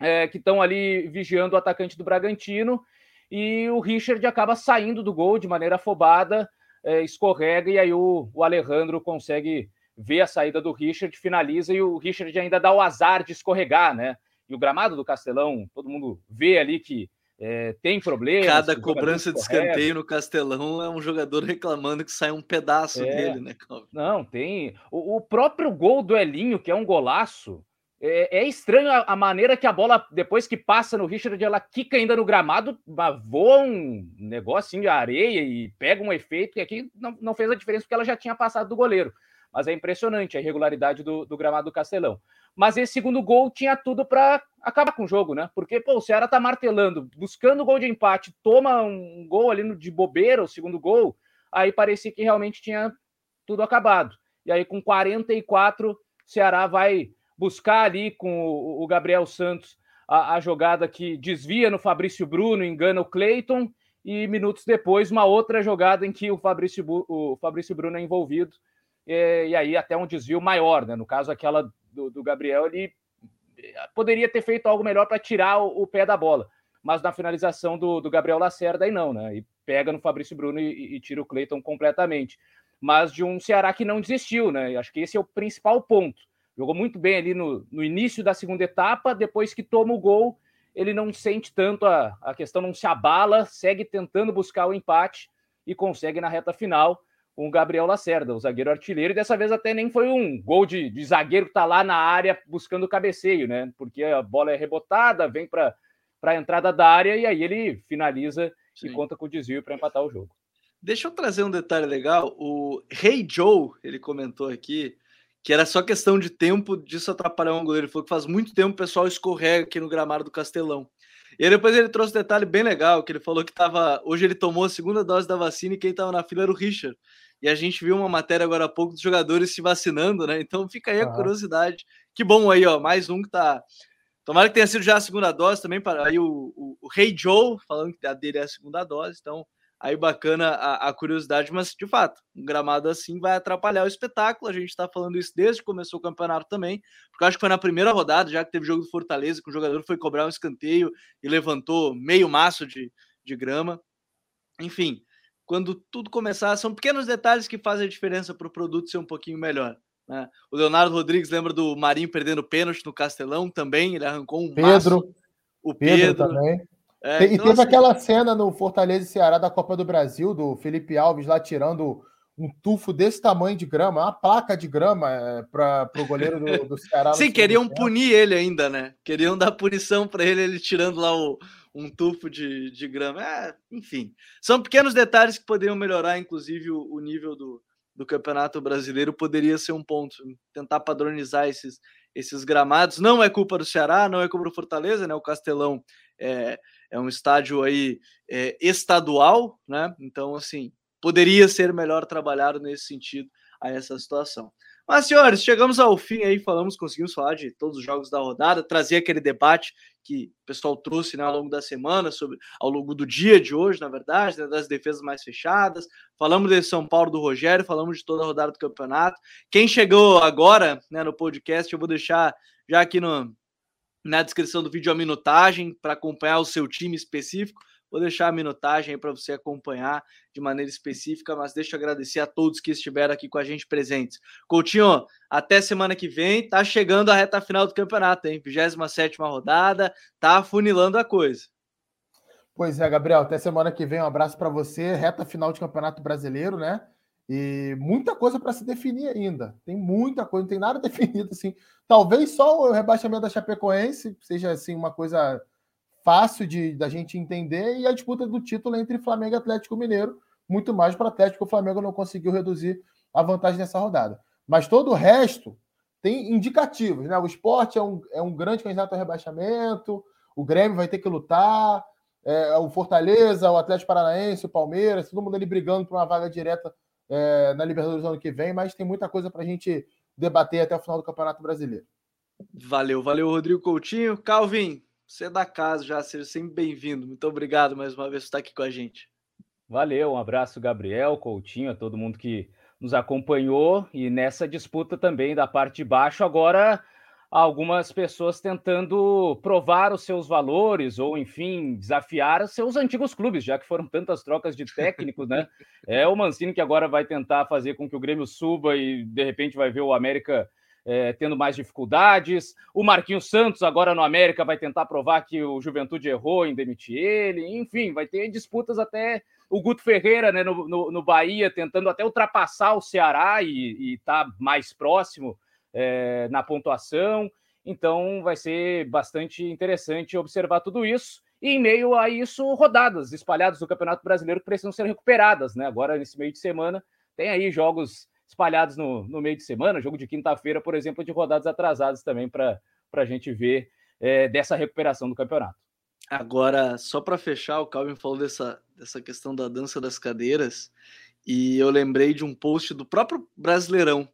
é, que estão ali vigiando o atacante do Bragantino. E o Richard acaba saindo do gol de maneira afobada é, escorrega e aí o, o Alejandro consegue ver a saída do Richard, finaliza e o Richard ainda dá o azar de escorregar, né? E o gramado do Castelão, todo mundo vê ali que é, tem problemas. Cada cobrança de escanteio no Castelão é um jogador reclamando que sai um pedaço é, dele, né? Não, tem. O, o, próprio gol do Elinho, que é um golaço, é, é, estranho a, a, maneira que a bola, depois que passa no Richard, ela quica ainda no gramado, voa um negocinho de areia e pega um efeito que aqui não, não fez a diferença porque ela já tinha passado do goleiro. Mas é impressionante a irregularidade do, do gramado do Castelão. Mas esse segundo gol tinha tudo para acabar com o jogo, né? Porque pô, o Ceará tá martelando, buscando o gol de empate, toma um gol ali de bobeira, o segundo gol, aí parecia que realmente tinha tudo acabado. E aí, com 44, o Ceará vai buscar ali com o, Gabriel Santos a, a, jogada que desvia no Fabrício Bruno, engana o Cleiton, e minutos depois uma outra jogada em que o Fabrício, o Fabrício Bruno é envolvido, e, e aí até um desvio maior, né? No caso, aquela do, do Gabriel, ele eh, poderia ter feito algo melhor para tirar o, o, pé da bola, mas na finalização do, do Gabriel Lacerda aí não, né? E pega no Fabrício Bruno e, e tira o Cleiton completamente. Mas de um Ceará que não desistiu, né? Acho que esse é o principal ponto Jogou muito bem ali no, no início da segunda etapa, depois que toma o gol, ele não sente tanto a, a questão, não se abala, segue tentando buscar o empate e consegue na reta final com o Gabriel Lacerda, o zagueiro artilheiro, e dessa vez até nem foi um gol de, de zagueiro que está lá na área buscando o cabeceio, né? Porque a bola é rebotada, vem para a entrada da área e aí ele finaliza Sim. e conta com o desvio para empatar o jogo. Deixa eu trazer um detalhe legal. O Rei hey Joe, ele comentou aqui, que era só questão de tempo disso atrapalhar um goleiro. Ele falou que faz muito tempo o pessoal escorrega aqui no gramado do Castelão. E aí depois ele trouxe um detalhe bem legal, que ele falou que tava, hoje ele tomou a segunda dose da vacina e quem estava na fila era o Richard. E a gente viu uma matéria agora há pouco dos jogadores se vacinando, né? Então fica aí a curiosidade. Que bom aí, ó, mais um que tá Tomara que tenha sido já a segunda dose também para aí o, o, o Rei Joe falando que a dele é a segunda dose. Então, aí bacana a, a, curiosidade, mas de fato, um gramado assim vai atrapalhar o espetáculo. A gente está falando isso desde que começou o campeonato também, porque eu acho que foi na primeira rodada, já que teve jogo do Fortaleza, que o jogador foi cobrar um escanteio e levantou meio maço de, de grama. Enfim, quando tudo começar, são pequenos detalhes que fazem a diferença para o produto ser um pouquinho melhor. Né? O Leonardo Rodrigues lembra do Marinho perdendo pênalti no Castelão também, ele arrancou um Pedro, maço. O Pedro, Pedro também. É, e então, teve assim... aquela cena no Fortaleza e Ceará da Copa do Brasil, do Felipe Alves lá tirando um tufo desse tamanho de grama, uma placa de grama é, para o goleiro do, do Ceará. Sim, queriam punir ele ainda, né? Queriam dar punição para ele, ele tirando lá o, um tufo de, de grama. É, enfim, são pequenos detalhes que poderiam melhorar, inclusive, o, o nível do, do Campeonato Brasileiro. Poderia ser um ponto, tentar padronizar esses, esses gramados. Não é culpa do Ceará, não é culpa do Fortaleza, né? O Castelão é, é um estádio aí é, estadual, né? Então, assim, poderia ser melhor trabalhado nesse sentido a essa situação. Mas, senhores, chegamos ao fim aí, falamos, conseguimos falar de todos os jogos da rodada, trazer aquele debate que o pessoal trouxe né, ao longo da semana, sobre, ao longo do dia de hoje, na verdade, né, das defesas mais fechadas. Falamos de São Paulo do Rogério, falamos de toda a rodada do campeonato. Quem chegou agora né, no podcast, eu vou deixar já aqui no, na descrição do vídeo a minutagem para acompanhar o seu time específico. Vou deixar a minutagem aí para você acompanhar de maneira específica, mas deixa eu agradecer a todos que estiveram aqui com a gente presentes. Coutinho, até semana que vem, tá chegando a reta final do campeonato, hein? 27 rodada, tá afunilando a coisa. Pois é, Gabriel, até semana que vem, um abraço para você. Reta final de Campeonato Brasileiro, né? E muita coisa para se definir ainda. Tem muita coisa, não tem nada definido assim. Talvez só o rebaixamento da Chapecoense seja assim uma coisa fácil de da gente entender e a disputa do título entre Flamengo e Atlético Mineiro, muito mais para Atlético, o Flamengo não conseguiu reduzir a vantagem nessa rodada. Mas todo o resto tem indicativos, né? O esporte é um, é um grande candidato ao rebaixamento, o Grêmio vai ter que lutar, é, o Fortaleza, o Atlético Paranaense, o Palmeiras, todo mundo ali brigando por uma vaga direta é, na Libertadores ano que vem, mas tem muita coisa para a gente debater até o final do Campeonato Brasileiro. Valeu, valeu, Rodrigo Coutinho. Calvin, você é da casa já, seja sempre bem-vindo. Muito obrigado mais uma vez por estar aqui com a gente. Valeu, um abraço, Gabriel, Coutinho, a todo mundo que nos acompanhou e nessa disputa também da parte de baixo. Agora, algumas pessoas tentando provar os seus valores ou, enfim, desafiar os seus antigos clubes, já que foram tantas trocas de técnicos, né? É o Mancini que agora vai tentar fazer com que o Grêmio suba e de repente vai ver o América é, tendo mais dificuldades. O Marquinhos Santos, agora no América, vai tentar provar que o Juventude errou em demitir ele. Enfim, vai ter disputas até o Guto Ferreira né, no, no, no Bahia, tentando até ultrapassar o Ceará e estar tá mais próximo é, na pontuação. Então, vai ser bastante interessante observar tudo isso. E em meio a isso, rodadas espalhadas do Campeonato Brasileiro que precisam ser recuperadas. Né? Agora, nesse meio de semana, tem aí jogos espalhados no, no meio de semana, jogo de quinta-feira, por exemplo, de rodadas atrasadas também para a gente ver é, dessa recuperação do campeonato. Agora, só para fechar, o Calvin falou dessa, dessa questão da dança das cadeiras, e eu lembrei de um post do próprio Brasileirão,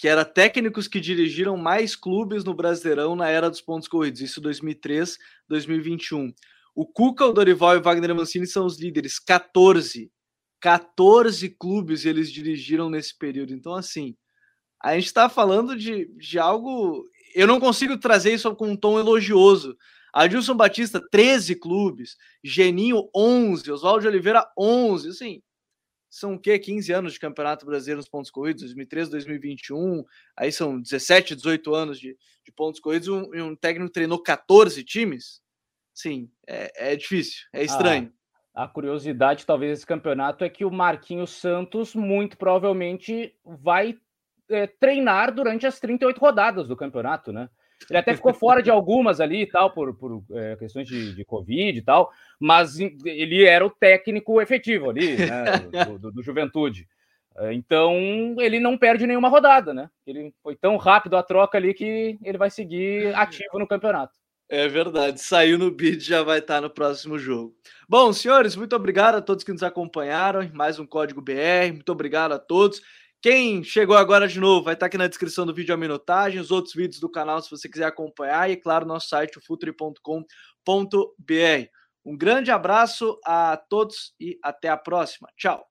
que era técnicos que dirigiram mais clubes no Brasileirão na era dos pontos corridos, isso 2003, 2021. O Cuca, o Dorival e o Wagner Mancini são os líderes, 14. 14 clubes eles dirigiram nesse período. Então, assim, a gente está falando de, de algo. Eu não consigo trazer isso com um tom elogioso. Adilson Batista, 13 clubes. Geninho, 11. Oswaldo de Oliveira, 11. Assim, são o quê? 15 anos de Campeonato Brasileiro nos pontos corridos, 2013, 2021. Aí são 17, 18 anos de, de pontos corridos. Um, um técnico treinou 14 times. Sim, é, é difícil, é estranho. Ah a curiosidade, talvez, desse campeonato é que o Marquinhos Santos muito provavelmente vai é, treinar durante as 38 rodadas do campeonato, né? Ele até ficou fora de algumas ali e tal, por, por é, questões de, de Covid e tal, mas ele era o técnico efetivo ali, né, do, do, do Juventude. É, então, ele não perde nenhuma rodada, né? Ele foi tão rápido a troca ali que ele vai seguir ativo no campeonato. É verdade, saiu no bid, já vai estar no próximo jogo. Bom, senhores, muito obrigado a todos que nos acompanharam. Mais um Código BR, muito obrigado a todos. Quem chegou agora de novo, vai estar aqui na descrição do vídeo a minutagem, os outros vídeos do canal, se você quiser acompanhar, e claro, nosso site, futre.com.br. Um grande abraço a todos e até a próxima. Tchau.